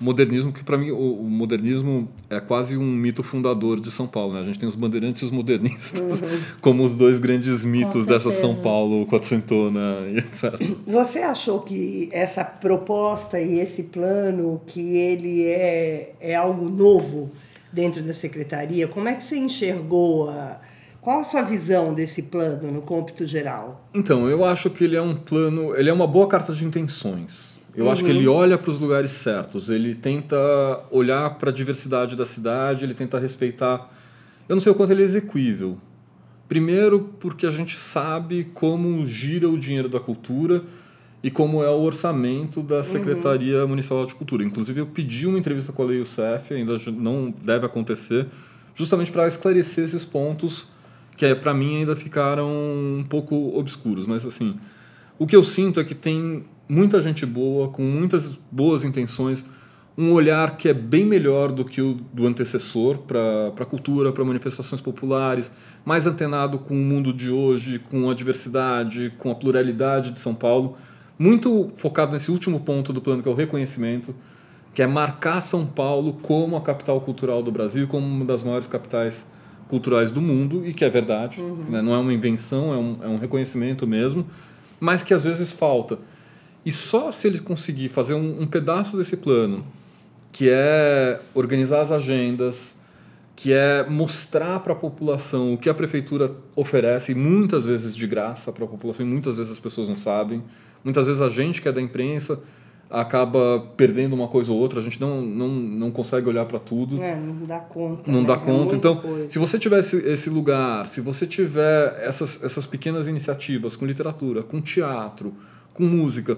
Speaker 1: modernismo, que para mim o, o, modernismo é quase um mito fundador de São Paulo. Né? A gente tem os bandeirantes e os modernistas uhum. [laughs] como os dois grandes mitos dessa São Paulo quatrocentona e etc.
Speaker 3: Você achou que essa proposta e esse plano, que ele é, é algo novo dentro da secretaria? Como é que você enxergou a qual a sua visão desse plano no cômpito geral?
Speaker 1: Então, eu acho que ele é um plano, ele é uma boa carta de intenções. Eu uhum. acho que ele uhum. olha para os lugares certos, ele tenta olhar para a diversidade da cidade, ele tenta respeitar. Eu não sei o quanto ele é execuível. Primeiro, porque a gente sabe como gira o dinheiro da cultura e como é o orçamento da. Secretaria uhum. Municipal de Cultura. Inclusive, eu pedi uma entrevista com a Lei Youssef, ainda não deve acontecer, justamente para esclarecer esses pontos que é, para mim ainda ficaram um pouco obscuros. Mas assim, o que eu sinto é que tem muita gente boa, com muitas boas intenções, um olhar que é bem melhor do que o do antecessor para a cultura, para manifestações populares, mais antenado com o mundo de hoje, com a diversidade, com a pluralidade de São Paulo, muito focado nesse último ponto do plano, que é o reconhecimento, que é marcar São Paulo como a capital cultural do Brasil, como uma das maiores capitais culturais do mundo, e que é verdade, uhum. né? não é uma invenção, é um, é um reconhecimento mesmo, mas que às vezes falta. E só se ele conseguir fazer um, um pedaço desse plano, que é organizar as agendas, que é mostrar para a população o que a prefeitura oferece, muitas vezes de graça para a população, e muitas vezes as pessoas não sabem. Muitas vezes a gente que é da imprensa acaba perdendo uma coisa ou outra, a gente não, não, não consegue olhar para tudo.
Speaker 3: É, não dá conta.
Speaker 1: Não
Speaker 3: né?
Speaker 1: dá conta. É então, coisa. se você tiver esse, esse lugar, se você tiver essas, essas pequenas iniciativas com literatura, com teatro, com música,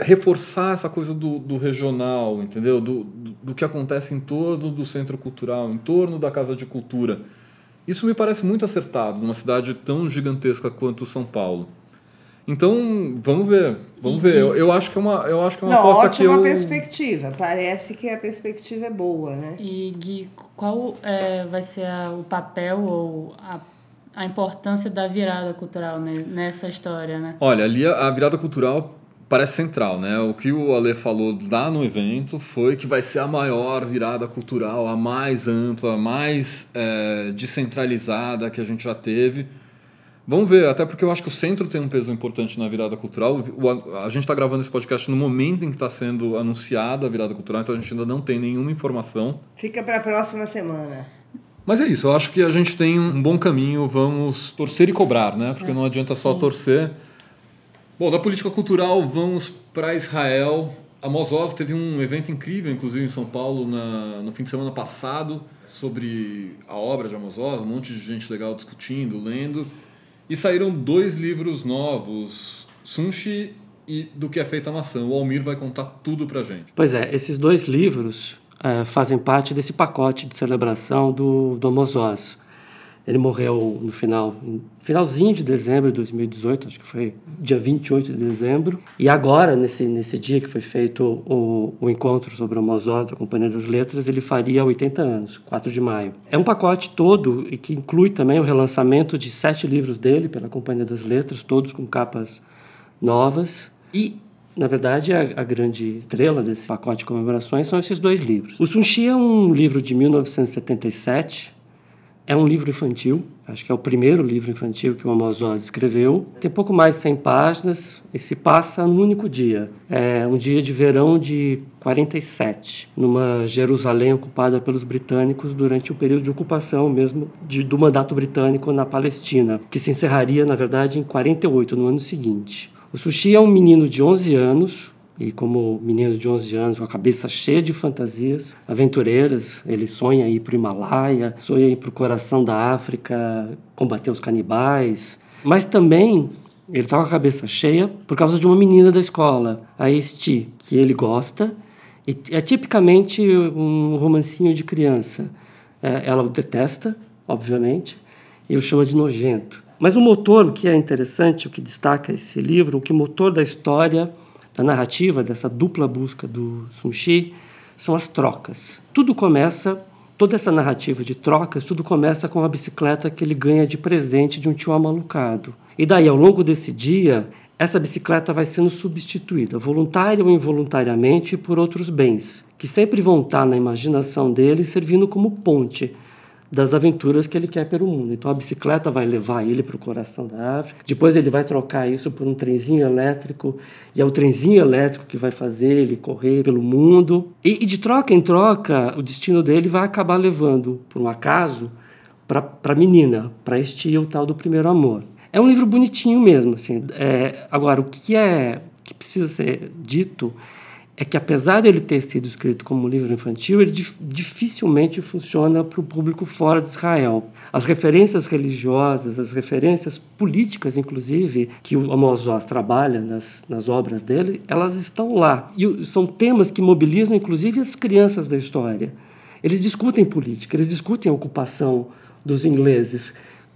Speaker 1: reforçar essa coisa do, do regional, entendeu? Do, do, do que acontece em torno do centro cultural, em torno da casa de cultura. Isso me parece muito acertado numa cidade tão gigantesca quanto São Paulo. Então, vamos ver. Vamos ver. Eu, eu, acho que é uma, eu acho que é uma
Speaker 3: Não,
Speaker 1: aposta que eu.
Speaker 3: perspectiva. Parece que a perspectiva é boa, né?
Speaker 5: E Gui, qual é, vai ser a, o papel ou a, a importância da virada cultural né, nessa história, né?
Speaker 1: Olha, ali a, a virada cultural parece central, né? O que o Ale falou lá no evento foi que vai ser a maior virada cultural, a mais ampla, a mais é, descentralizada que a gente já teve Vamos ver, até porque eu acho que o centro tem um peso importante na virada cultural. O, a gente está gravando esse podcast no momento em que está sendo anunciada a virada cultural, então a gente ainda não tem nenhuma informação.
Speaker 3: Fica para a próxima semana.
Speaker 1: Mas é isso, eu acho que a gente tem um bom caminho, vamos torcer e cobrar, né? Porque não adianta só sim. torcer. Bom, da política cultural, vamos para Israel. A Mosós teve um evento incrível, inclusive em São Paulo, na, no fim de semana passado, sobre a obra de Amos Oz, um monte de gente legal discutindo, lendo. E saíram dois livros novos, Sunshi e Do que é feita a maçã. O Almir vai contar tudo pra gente.
Speaker 9: Pois é, esses dois livros é, fazem parte desse pacote de celebração do, do Amos Oz. Ele morreu no final, finalzinho de dezembro de 2018, acho que foi dia 28 de dezembro. E agora, nesse, nesse dia que foi feito o, o encontro sobre o Mozós da Companhia das Letras, ele faria 80 anos, 4 de maio. É um pacote todo e que inclui também o relançamento de sete livros dele pela Companhia das Letras, todos com capas novas. E na verdade, a, a, grande estrela desse pacote de comemorações são esses dois livros. O Sunshi é um livro de 1977, é um livro infantil, acho que é o primeiro livro infantil que o Amos Oz escreveu. Tem pouco mais de 100 páginas e se passa num único dia. É um dia de verão de 47, numa Jerusalém ocupada pelos britânicos durante o período de ocupação mesmo de, do mandato britânico na Palestina, que se encerraria, na verdade, em 48, no ano seguinte. O Sushi é um menino de 11 anos, e como menino de 11 anos, com a cabeça cheia de fantasias aventureiras, ele sonha ir para o Himalaia, sonha ir para o coração da África, combater os canibais. Mas também ele estava com a cabeça cheia por causa de uma menina da escola, a Esti, que ele gosta. E é tipicamente um romancinho de criança. É, ela o detesta, obviamente, e o chama de nojento. Mas o motor, o que é interessante, o que destaca esse livro, o que motor da história da narrativa, dessa dupla busca do Sun Shi, são as trocas. Tudo começa, toda essa narrativa de trocas, tudo começa com a bicicleta que ele ganha de presente de um tio amalucado. E daí, ao longo desse dia, essa bicicleta vai sendo substituída, voluntária ou involuntariamente, por outros bens, que sempre vão estar na imaginação dele servindo como ponte das aventuras que ele quer pelo mundo. Então a bicicleta vai levar ele para o coração da África. Depois ele vai trocar isso por um trenzinho elétrico e é o trenzinho elétrico que vai fazer ele correr pelo mundo. E, e de troca em troca, o destino dele vai acabar levando, por um acaso, para a menina, para este o tal do primeiro amor. É um livro bonitinho mesmo, assim. É, agora o que é que precisa ser dito é que apesar dele ter sido escrito como um livro infantil, ele dificilmente funciona para o público fora de Israel. As referências religiosas, as referências políticas, inclusive, que o Amos Oz trabalha nas, nas obras dele, elas estão lá. E são temas que mobilizam, inclusive, as crianças da história. Eles discutem política, eles discutem a ocupação dos ingleses,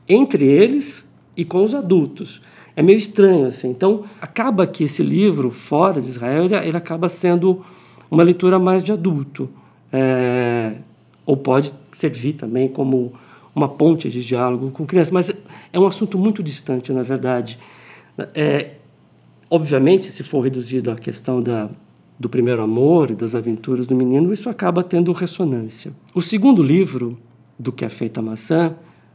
Speaker 9: entre eles e com os adultos é meio estranho assim. Então, acaba que esse livro fora de Israel ele, ele acaba sendo uma leitura mais de adulto, é, ou pode servir também como uma ponte de diálogo com crianças, mas é um assunto muito distante, na verdade. É, obviamente, se for reduzido à questão da, do primeiro amor e das aventuras do menino, isso acaba tendo ressonância. O segundo livro, do que é feita a maçã,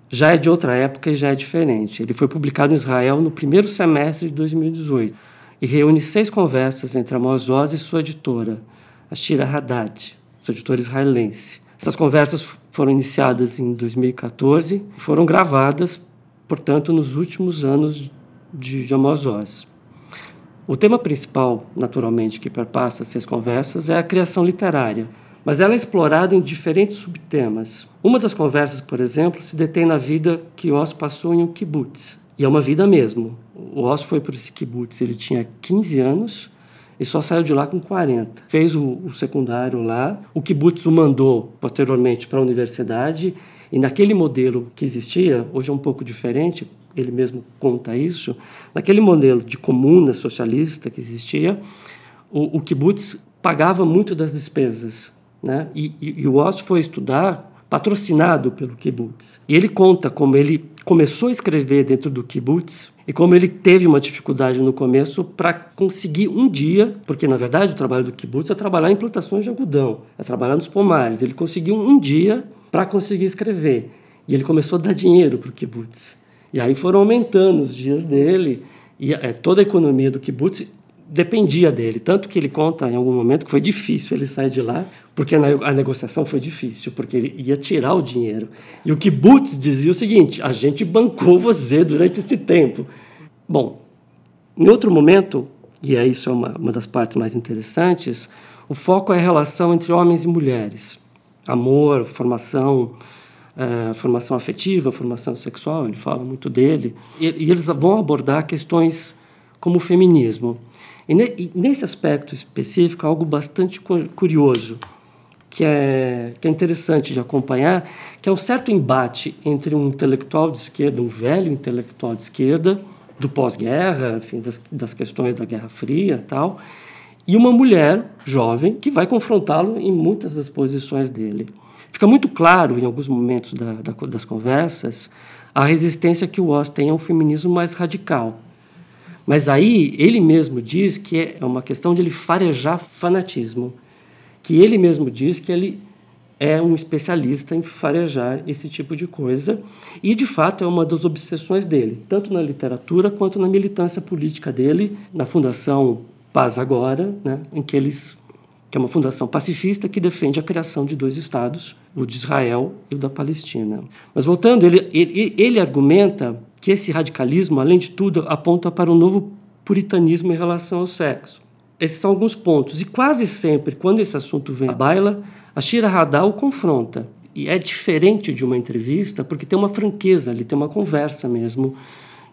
Speaker 9: já é de outra época e já é diferente. Ele foi publicado em Israel no primeiro semestre de 2018 e reúne seis conversas entre Amos Oz e sua editora, a Shira Haddad, sua editora israelense. Essas conversas foram iniciadas em 2014 e foram gravadas, portanto, nos últimos anos de Amos Oz. O tema principal, naturalmente, que perpassa essas conversas é a criação literária, mas ela é explorada em diferentes subtemas. Uma das conversas, por exemplo, se detém na vida que Oz passou em um kibbutz. E é uma vida mesmo. O Oz foi para esse kibbutz, ele tinha 15 anos e só saiu de lá com 40. Fez o, o secundário lá, o kibbutz o mandou posteriormente para a universidade e naquele modelo que existia, hoje é um pouco diferente, ele mesmo conta isso, naquele modelo de comuna socialista que existia, o, o kibbutz pagava muito das despesas né? E, e, e o Oz foi estudar patrocinado pelo kibbutz. E ele conta como ele começou a escrever dentro do kibbutz e como ele teve uma dificuldade no começo para conseguir um dia, porque na verdade o trabalho do kibbutz é trabalhar em plantações de algodão, é trabalhar nos pomares. Ele conseguiu um dia para conseguir escrever. E ele começou a dar dinheiro para o kibbutz. E aí foram aumentando os dias dele e é, toda a economia do kibbutz dependia dele. Tanto que ele conta em algum momento que foi difícil ele sair de lá, porque a negociação foi difícil, porque ele ia tirar o dinheiro. E o Kibbutz dizia o seguinte: a gente bancou você durante esse tempo. Bom, em outro momento, e é isso é uma, uma das partes mais interessantes, o foco é a relação entre homens e mulheres. Amor, formação, é, formação afetiva, formação sexual, ele fala muito dele. E, e eles vão abordar questões como o feminismo. E, ne, e nesse aspecto específico, algo bastante curioso, que é, que é interessante de acompanhar, que é um certo embate entre um intelectual de esquerda, um velho intelectual de esquerda, do pós-guerra, enfim, das, das questões da Guerra Fria tal, e uma mulher jovem que vai confrontá-lo em muitas das posições dele. Fica muito claro, em alguns momentos da, da, das conversas, a resistência que o Oz tem a um feminismo mais radical. Mas aí ele mesmo diz que é uma questão de ele farejar fanatismo, que ele mesmo diz que ele é um especialista em farejar esse tipo de coisa e de fato é uma das obsessões dele, tanto na literatura quanto na militância política dele, na Fundação Paz Agora, né, em que eles que é uma fundação pacifista que defende a criação de dois estados, o de Israel e o da Palestina. Mas voltando, ele, ele, ele argumenta que esse radicalismo, além de tudo, aponta para um novo puritanismo em relação ao sexo. Esses são alguns pontos. E quase sempre, quando esse assunto vem à baila, a Shira Hadar o confronta. E é diferente de uma entrevista, porque tem uma franqueza ali, tem uma conversa mesmo,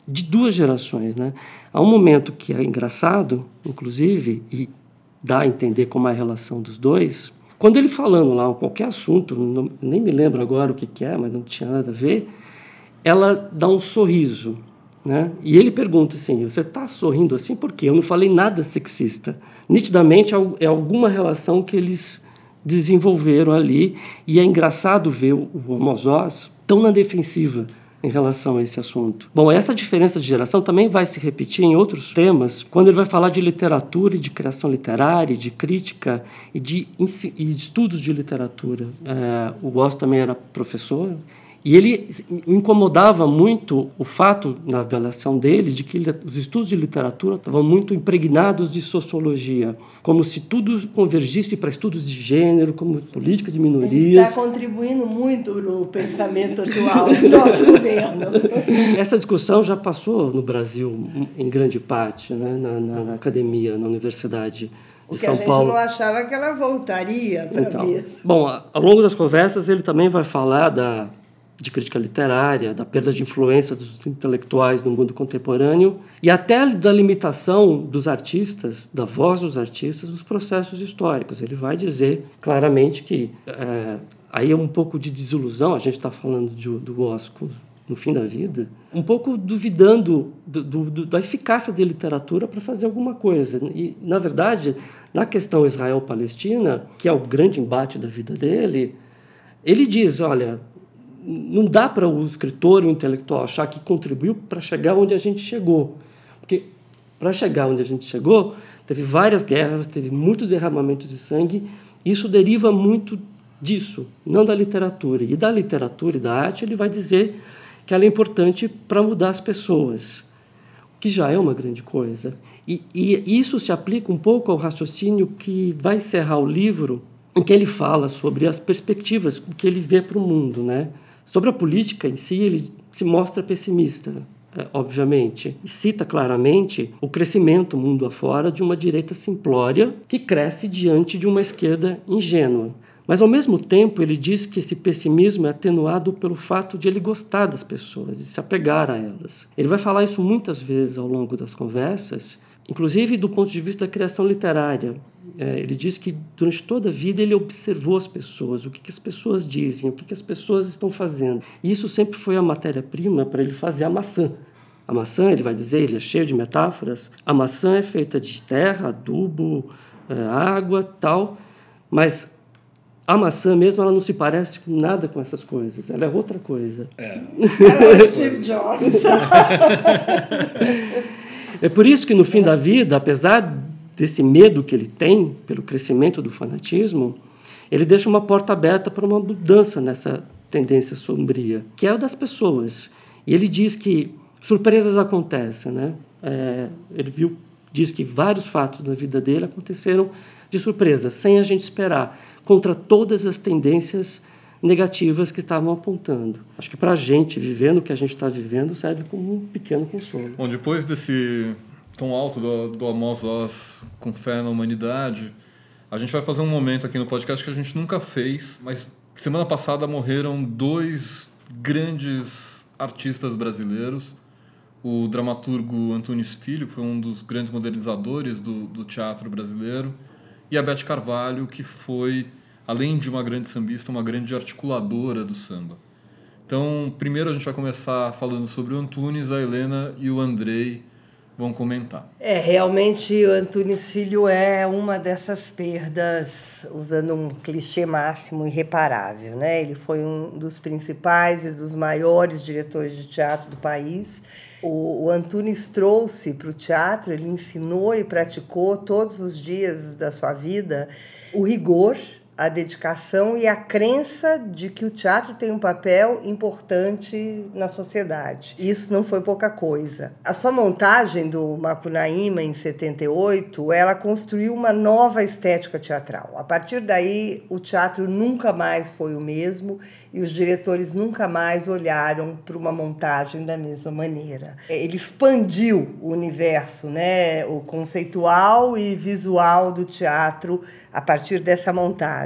Speaker 9: de duas gerações. Né? Há um momento que é engraçado, inclusive, e dá a entender como é a relação dos dois. Quando ele falando lá qualquer assunto, não, nem me lembro agora o que, que é, mas não tinha nada a ver, ela dá um sorriso. Né? E ele pergunta assim: Você está sorrindo assim por quê? Eu não falei nada sexista. Nitidamente é, é alguma relação que eles desenvolveram ali, e é engraçado ver o Homozós tão na defensiva em relação a esse assunto. Bom, essa diferença de geração também vai se repetir em outros temas, quando ele vai falar de literatura de criação literária, de crítica e de, e de estudos de literatura. É, o Goss também era professor e ele incomodava muito o fato, na avaliação dele, de que os estudos de literatura estavam muito impregnados de sociologia, como se tudo convergisse para estudos de gênero, como política de minorias.
Speaker 3: Está contribuindo muito no pensamento atual do nosso governo. [laughs]
Speaker 9: Essa discussão já passou no Brasil, em grande parte, né, na, na, na academia, na universidade.
Speaker 3: O
Speaker 9: que São
Speaker 3: a gente
Speaker 9: Paulo.
Speaker 3: não achava que ela voltaria para
Speaker 9: então. Bom, ao longo das conversas ele também vai falar da de crítica literária, da perda de influência dos intelectuais no mundo contemporâneo e até da limitação dos artistas, da voz dos artistas, nos processos históricos. Ele vai dizer claramente que é, aí é um pouco de desilusão, a gente está falando de, do Oscar no fim da vida, um pouco duvidando do, do, da eficácia da literatura para fazer alguma coisa. E, na verdade, na questão Israel-Palestina, que é o grande embate da vida dele, ele diz, olha, não dá para o escritor, o intelectual, achar que contribuiu para chegar onde a gente chegou. Porque para chegar onde a gente chegou, teve várias guerras, teve muito derramamento de sangue, isso deriva muito disso, não da literatura. E da literatura e da arte, ele vai dizer que ela é importante para mudar as pessoas, que já é uma grande coisa. E, e isso se aplica um pouco ao raciocínio que vai encerrar o livro, em que ele fala sobre as perspectivas que ele vê para o mundo, né? Sobre a política em si, ele se mostra pessimista, é, obviamente, e cita claramente o crescimento mundo afora de uma direita simplória que cresce diante de uma esquerda ingênua. Mas, ao mesmo tempo, ele diz que esse pessimismo é atenuado pelo fato de ele gostar das pessoas e se apegar a elas. Ele vai falar isso muitas vezes ao longo das conversas, inclusive do ponto de vista da criação literária. É, ele diz que durante toda a vida ele observou as pessoas, o que, que as pessoas dizem, o que, que as pessoas estão fazendo. E isso sempre foi a matéria-prima para ele fazer a maçã. A maçã, ele vai dizer, ele é cheio de metáforas. A maçã é feita de terra, adubo, é, água, tal, mas a maçã mesmo, ela não se parece com nada com essas coisas. Ela é outra coisa.
Speaker 3: É. [laughs] Ela é Steve Jobs. [laughs]
Speaker 9: é por isso que no fim da vida, apesar desse medo que ele tem pelo crescimento do fanatismo, ele deixa uma porta aberta para uma mudança nessa tendência sombria, que é a das pessoas. E ele diz que surpresas acontecem, né? É, ele viu, diz que vários fatos na vida dele aconteceram de surpresa, sem a gente esperar, contra todas as tendências negativas que estavam apontando. Acho que para a gente, vivendo o que a gente está vivendo, serve como um pequeno consolo.
Speaker 1: Bom, depois desse tão alto do, do Amos Oz com fé na humanidade, a gente vai fazer um momento aqui no podcast que a gente nunca fez, mas semana passada morreram dois grandes artistas brasileiros. O dramaturgo Antunes Filho, que foi um dos grandes modernizadores do, do teatro brasileiro, e a Beth Carvalho, que foi, além de uma grande sambista, uma grande articuladora do samba. Então, primeiro a gente vai começar falando sobre o Antunes, a Helena e o Andrei vão comentar.
Speaker 3: É, realmente o Antunes Filho é uma dessas perdas, usando um clichê máximo irreparável, né? Ele foi um dos principais e dos maiores diretores de teatro do país. O, o Antunes trouxe para o teatro, ele ensinou e praticou todos os dias da sua vida o rigor a dedicação e a crença de que o teatro tem um papel importante na sociedade. Isso não foi pouca coisa. A sua montagem do Macunaíma em 78, ela construiu uma nova estética teatral. A partir daí, o teatro nunca mais foi o mesmo e os diretores nunca mais olharam para uma montagem da mesma maneira. Ele expandiu o universo, né, o conceitual e visual do teatro a partir dessa montagem.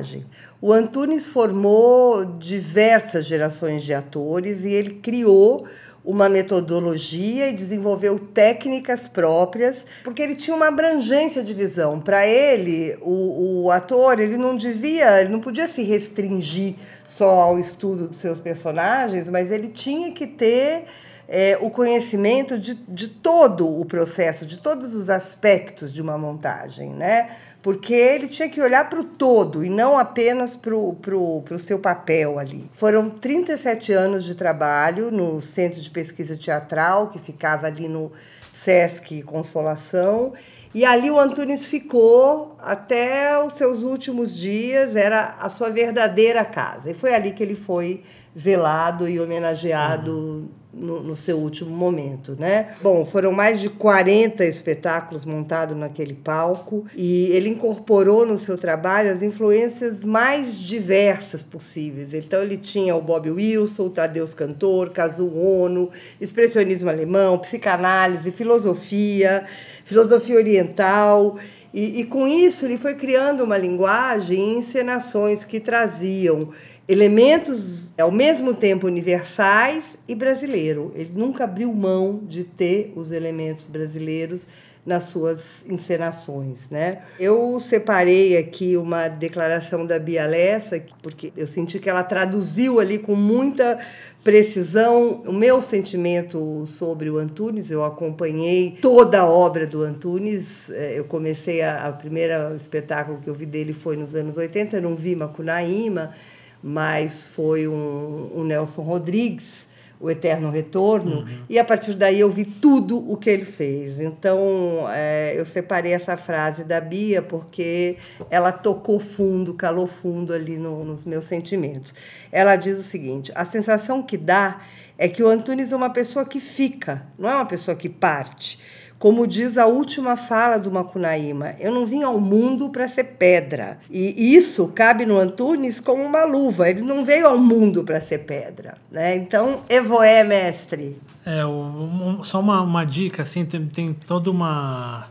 Speaker 3: O Antunes formou diversas gerações de atores e ele criou uma metodologia e desenvolveu técnicas próprias, porque ele tinha uma abrangência de visão. Para ele, o, o ator, ele não devia, ele não podia se restringir só ao estudo dos seus personagens, mas ele tinha que ter é, o conhecimento de, de todo o processo, de todos os aspectos de uma montagem, né? Porque ele tinha que olhar para o todo e não apenas para o seu papel ali. Foram 37 anos de trabalho no Centro de Pesquisa Teatral, que ficava ali no Sesc Consolação, e ali o Antunes ficou até os seus últimos dias, era a sua verdadeira casa. E foi ali que ele foi velado e homenageado uhum no, no, seu último momento, né? Bom, foram mais de 40 espetáculos montados naquele palco e ele incorporou no seu trabalho as influências mais diversas possíveis. Então ele tinha o Bob Wilson, o Tadeusz Cantor, Kazuo Ono, expressionismo alemão, psicanálise, filosofia, filosofia oriental. E, e com isso ele foi criando uma linguagem e encenações que traziam elementos ao mesmo tempo universais e brasileiro. Ele nunca abriu mão de ter os elementos brasileiros nas suas encenações, né? Eu separei aqui uma declaração da Bia Lessa, porque eu senti que ela traduziu ali com muita precisão o meu sentimento sobre o Antunes. Eu acompanhei toda a obra do Antunes. É, eu comecei a, a primeira espetáculo que eu vi dele foi nos anos 80, eu não vi Macunaíma, mas foi um, um Nelson Rodrigues, o Eterno Retorno, uhum. e a partir daí eu vi tudo o que ele fez. Então é, eu separei essa frase da Bia porque ela tocou fundo, calou fundo ali no, nos meus sentimentos. Ela diz o seguinte: a sensação que dá é que o Antunes é uma pessoa que fica, não é uma pessoa que parte. Como diz a última fala do Macunaíma, eu não vim ao mundo para ser pedra. E isso cabe no Antunes como uma luva. Ele não veio ao mundo para ser pedra. Né? Então, evoé, mestre.
Speaker 4: É, um, só uma, uma dica, assim, tem, tem toda uma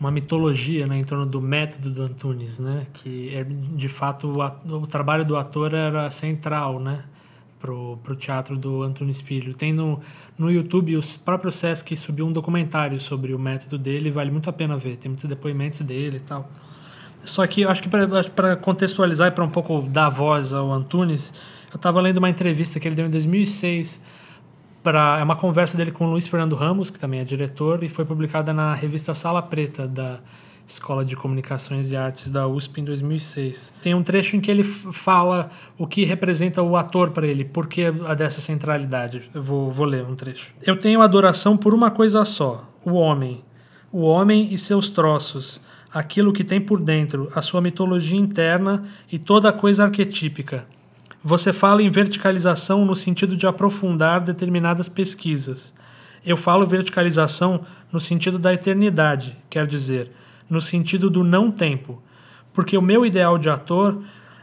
Speaker 4: uma mitologia né, em torno do método do Antunes, né, que é de fato o, o trabalho do ator era central, né, pro, pro teatro do Antunes Filho. Tem no, no YouTube, o próprio Sesc subiu um documentário sobre o método dele, vale muito a pena ver, tem muitos depoimentos dele e tal. Só que eu acho que para contextualizar e para um pouco dar voz ao Antunes, eu estava lendo uma entrevista que ele deu em 2006 para é uma conversa dele com o Luiz Fernando Ramos, que também é diretor, e foi publicada na revista Sala Preta da Escola de Comunicações e Artes da USP em 2006. Tem um trecho em que ele fala o que representa o ator para ele, por que a dessa centralidade. Eu vou, vou ler um trecho. Eu tenho adoração por uma coisa só: o homem. O homem e seus troços, aquilo que tem por dentro, a sua mitologia interna e toda coisa arquetípica. Você fala em verticalização no sentido de aprofundar determinadas pesquisas. Eu falo verticalização no sentido da eternidade, quer dizer, no sentido do não tempo, porque o meu ideal de ator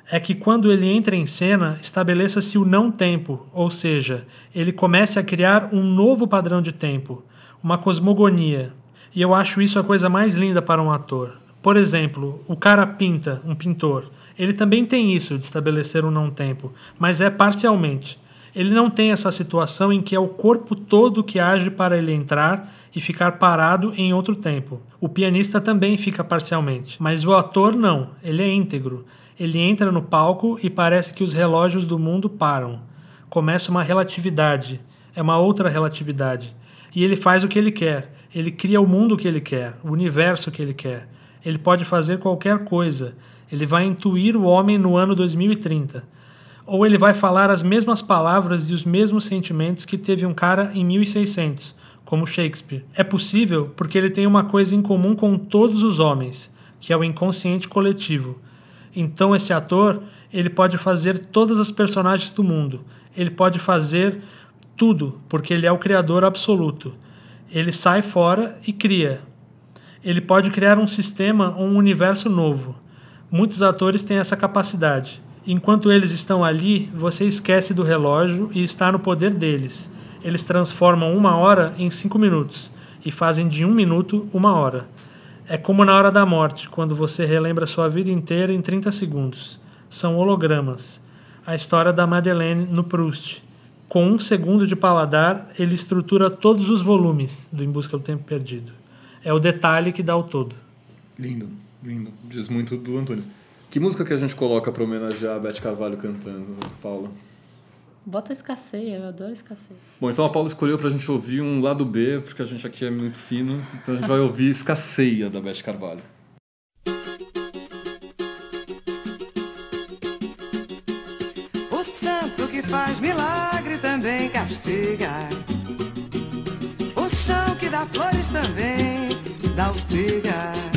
Speaker 4: é que quando ele entra em cena, estabeleça-se o não tempo, ou seja, ele comece a criar um novo padrão de tempo, uma cosmogonia. E eu acho isso a coisa mais linda para um ator. Por exemplo, o cara pinta, um pintor. Ele também tem isso de estabelecer um não tempo, mas é parcialmente. Ele não tem essa situação em que é o corpo todo que age para ele entrar e ficar parado em outro tempo. O pianista também fica parcialmente, mas o ator não, ele é íntegro. Ele entra no palco e parece que os relógios do mundo param. Começa uma relatividade, é uma outra relatividade. E ele faz o que ele quer, ele cria o mundo que ele quer, o universo que ele quer. Ele pode fazer qualquer coisa. Ele vai intuir o homem no ano 2030. Ou ele vai falar as mesmas palavras e os mesmos sentimentos que teve um cara em 1600, como Shakespeare. É possível porque ele tem uma coisa em comum com todos os homens, que é o inconsciente coletivo. Então esse ator, ele pode fazer todas as personagens do mundo. Ele pode fazer tudo, porque ele é o criador absoluto. Ele sai fora e cria. Ele pode criar um sistema ou um universo novo. Muitos atores têm essa capacidade. Enquanto eles estão ali, você esquece do relógio e está no poder deles. Eles transformam uma hora em cinco minutos e fazem de um minuto uma hora. É como na hora da morte, quando você relembra sua vida inteira em 30 segundos. São hologramas. A história da Madeleine no Proust. Com um segundo de paladar, ele estrutura todos os volumes do Em Busca do Tempo Perdido. É o detalhe que dá o todo.
Speaker 1: Lindo, lindo. Diz muito do Antunes. Que música que a gente coloca para homenagear a Beth Carvalho cantando, Paula?
Speaker 5: Bota escasseia, eu adoro escasseia.
Speaker 1: Bom, então a Paula escolheu pra gente ouvir um lado B, porque a gente aqui é muito fino. Então a gente vai ouvir Escasseia, da Beth Carvalho.
Speaker 10: O santo que faz milagre também castiga. O chão que dá flores também dá urtiga.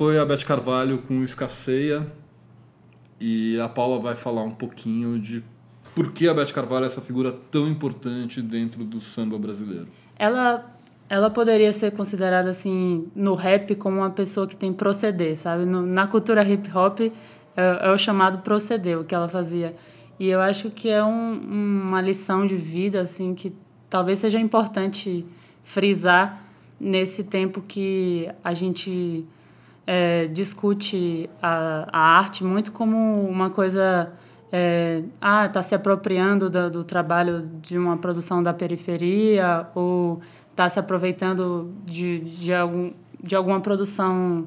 Speaker 1: Foi a Beth Carvalho com Escasseia. E a Paula vai falar um pouquinho de Por que a Beth Carvalho é essa figura tão importante dentro do samba brasileiro?
Speaker 5: Ela, ela poderia ser considerada, assim, no rap, como uma pessoa que tem proceder, sabe? No- na cultura hip hop, é, é o chamado proceder, o que ela fazia. E eu acho que é um- uma lição de vida, assim, que talvez seja importante frisar nesse tempo que a gente é, discute a, a arte muito como uma coisa é, ah está se apropriando do, do trabalho de uma produção da periferia ou está se aproveitando de, de, algum, de alguma produção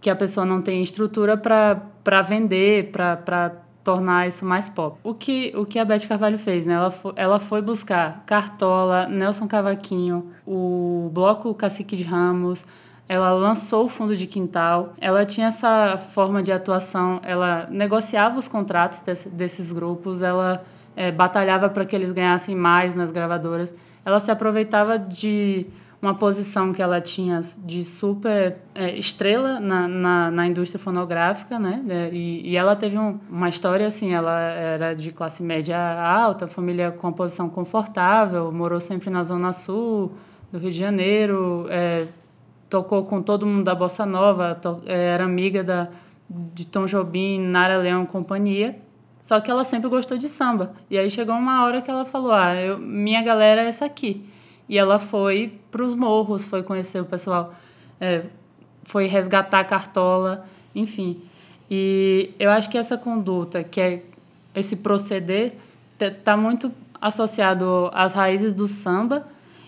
Speaker 5: que a pessoa não tem estrutura para vender, para tornar isso mais pop. O que, o que a Beth Carvalho fez, né? Ela foi, ela foi buscar Cartola, Nelson Cavaquinho, o Bloco Cacique de Ramos, ela lançou o fundo de quintal, ela tinha essa forma de atuação, ela negociava os contratos desse, desses grupos, ela é, batalhava para que eles ganhassem mais nas gravadoras, ela se aproveitava de uma posição que ela tinha de super é, estrela na, na, na, indústria fonográfica, né? E, e ela teve um, uma história assim, ela era de classe média alta, família com posição confortável, morou sempre na zona sul do Rio de Janeiro, é, tocou com todo mundo da bossa nova, é, era amiga da de Tom Jobim, Nara Leão companhia. Só que ela sempre gostou de samba. E aí chegou uma hora que ela falou: "Ah, eu, minha galera é essa aqui". E ela foi para os morros, foi conhecer o pessoal, é, foi resgatar a cartola, enfim. E eu acho que essa conduta, que é esse proceder, está muito associado às raízes do samba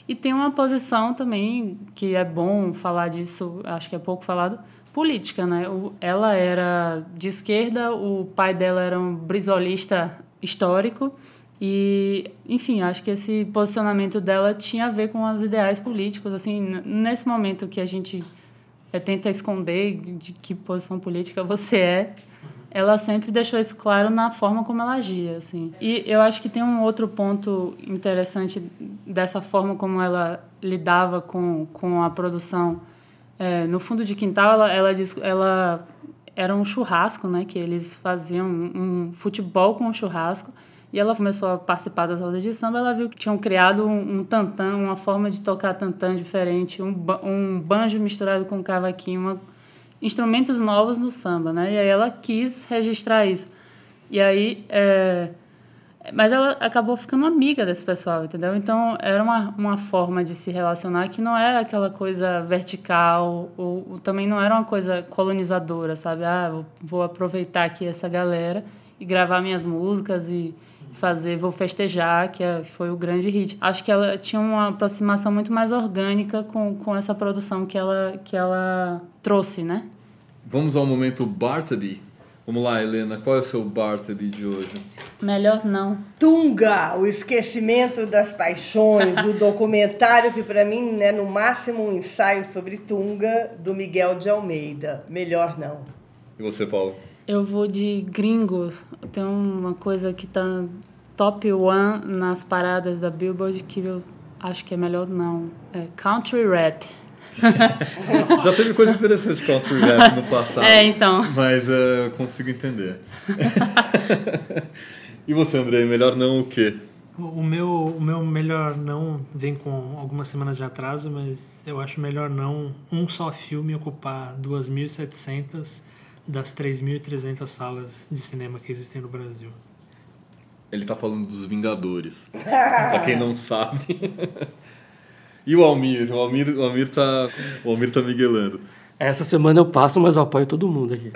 Speaker 5: e tem uma posição também que é bom falar disso, acho que é pouco falado, política, né? O, ela era de esquerda, o pai dela era um brisolista histórico e, enfim, acho que esse posicionamento dela tinha a ver com os ideais políticos. Assim, nesse momento que a gente é, tenta esconder de, de que posição política você é, ela sempre deixou isso claro na forma como ela agia, assim. E eu acho que tem um outro ponto interessante dessa forma como ela lidava com, com a produção. É, no fundo de quintal, ela, ela, ela era um churrasco, né? Que eles faziam um, um futebol com um churrasco. E ela começou a participar das rodas de samba, ela viu que tinham criado um, um tantã, uma forma de tocar tantã diferente, um, um banjo misturado com cavaquinho, uma, instrumentos novos no samba, né? E aí ela quis registrar isso. E aí... É, mas ela acabou ficando amiga desse pessoal, entendeu? Então, era uma, uma forma de se relacionar que não era aquela coisa vertical, ou, ou também não era uma coisa colonizadora, sabe? Ah, vou, aproveitar aqui essa galera e gravar minhas músicas e fazer Vou Festejar, que, é, foi o grande hit. Acho que ela tinha uma aproximação muito mais orgânica com, com essa produção que ela, que ela trouxe, né?
Speaker 1: Vamos ao momento Bartleby. Vamos lá, Helena, qual é o seu Bartleby de hoje?
Speaker 5: Melhor não.
Speaker 3: Tunga, o esquecimento das paixões, o [laughs] documentário que para mim é no máximo um ensaio sobre Tunga, do Miguel de Almeida. Melhor não.
Speaker 1: E você, Paulo?
Speaker 5: Eu vou de gringo. Tem uma coisa que tá top one nas paradas da Billboard que eu acho que é melhor não. É country rap. [laughs]
Speaker 1: Já teve coisa interessante country rap no passado.
Speaker 5: É, então.
Speaker 1: Mas uh, eu consigo entender. [laughs] e você, Andrei, melhor não o quê?
Speaker 4: O meu, o meu melhor não vem com algumas semanas de atraso, mas eu acho melhor não um só filme ocupar 2.700 das 3.300 salas de cinema que existem no Brasil.
Speaker 1: Ele tá falando dos Vingadores. pra quem não sabe. e o Almir? O Almir, o Almir tá. O Almir tá miguelando.
Speaker 9: Essa semana eu passo, mas eu apoio todo mundo aqui.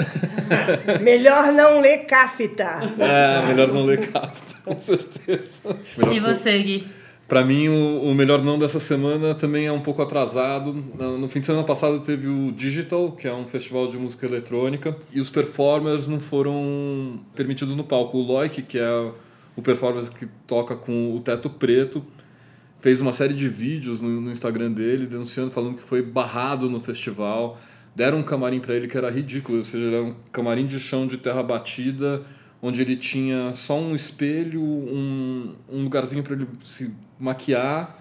Speaker 9: [laughs]
Speaker 3: melhor não ler Kafta.
Speaker 1: É, melhor não ler Kafta, [laughs] com certeza. Melhor
Speaker 5: e você, Gui?
Speaker 1: Para mim, o, o, melhor não dessa semana também é um pouco atrasado. No, no, fim de semana passado teve o Digital, que é um festival de música eletrônica, e os performers não foram permitidos no palco. O Loic, que é o performer que toca com o teto preto, fez uma série de vídeos no, no Instagram dele denunciando, falando que foi barrado no festival. Deram um camarim para ele que era ridículo, ou seja, era um camarim de chão de terra batida, onde ele tinha só um espelho, um, um lugarzinho para ele se maquiar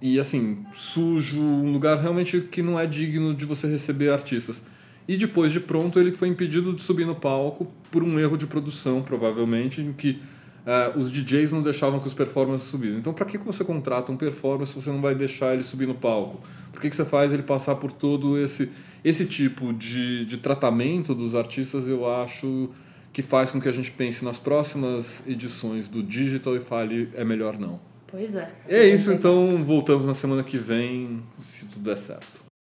Speaker 1: e assim, sujo, um lugar realmente que não é digno de você receber artistas. E depois de pronto ele foi impedido de subir no palco por um erro de produção, provavelmente, em que eh, os DJs não deixavam que os performers subissem. Então, para que que você contrata um performer se você não vai deixar ele subir no palco? Por que, que você faz ele passar por todo esse, esse tipo de, de tratamento dos artistas? Eu acho que faz com que a gente pense nas próximas edições do Digital e fale é melhor não.
Speaker 5: Pois é.
Speaker 1: É isso, então voltamos na semana que vem, se tudo der certo.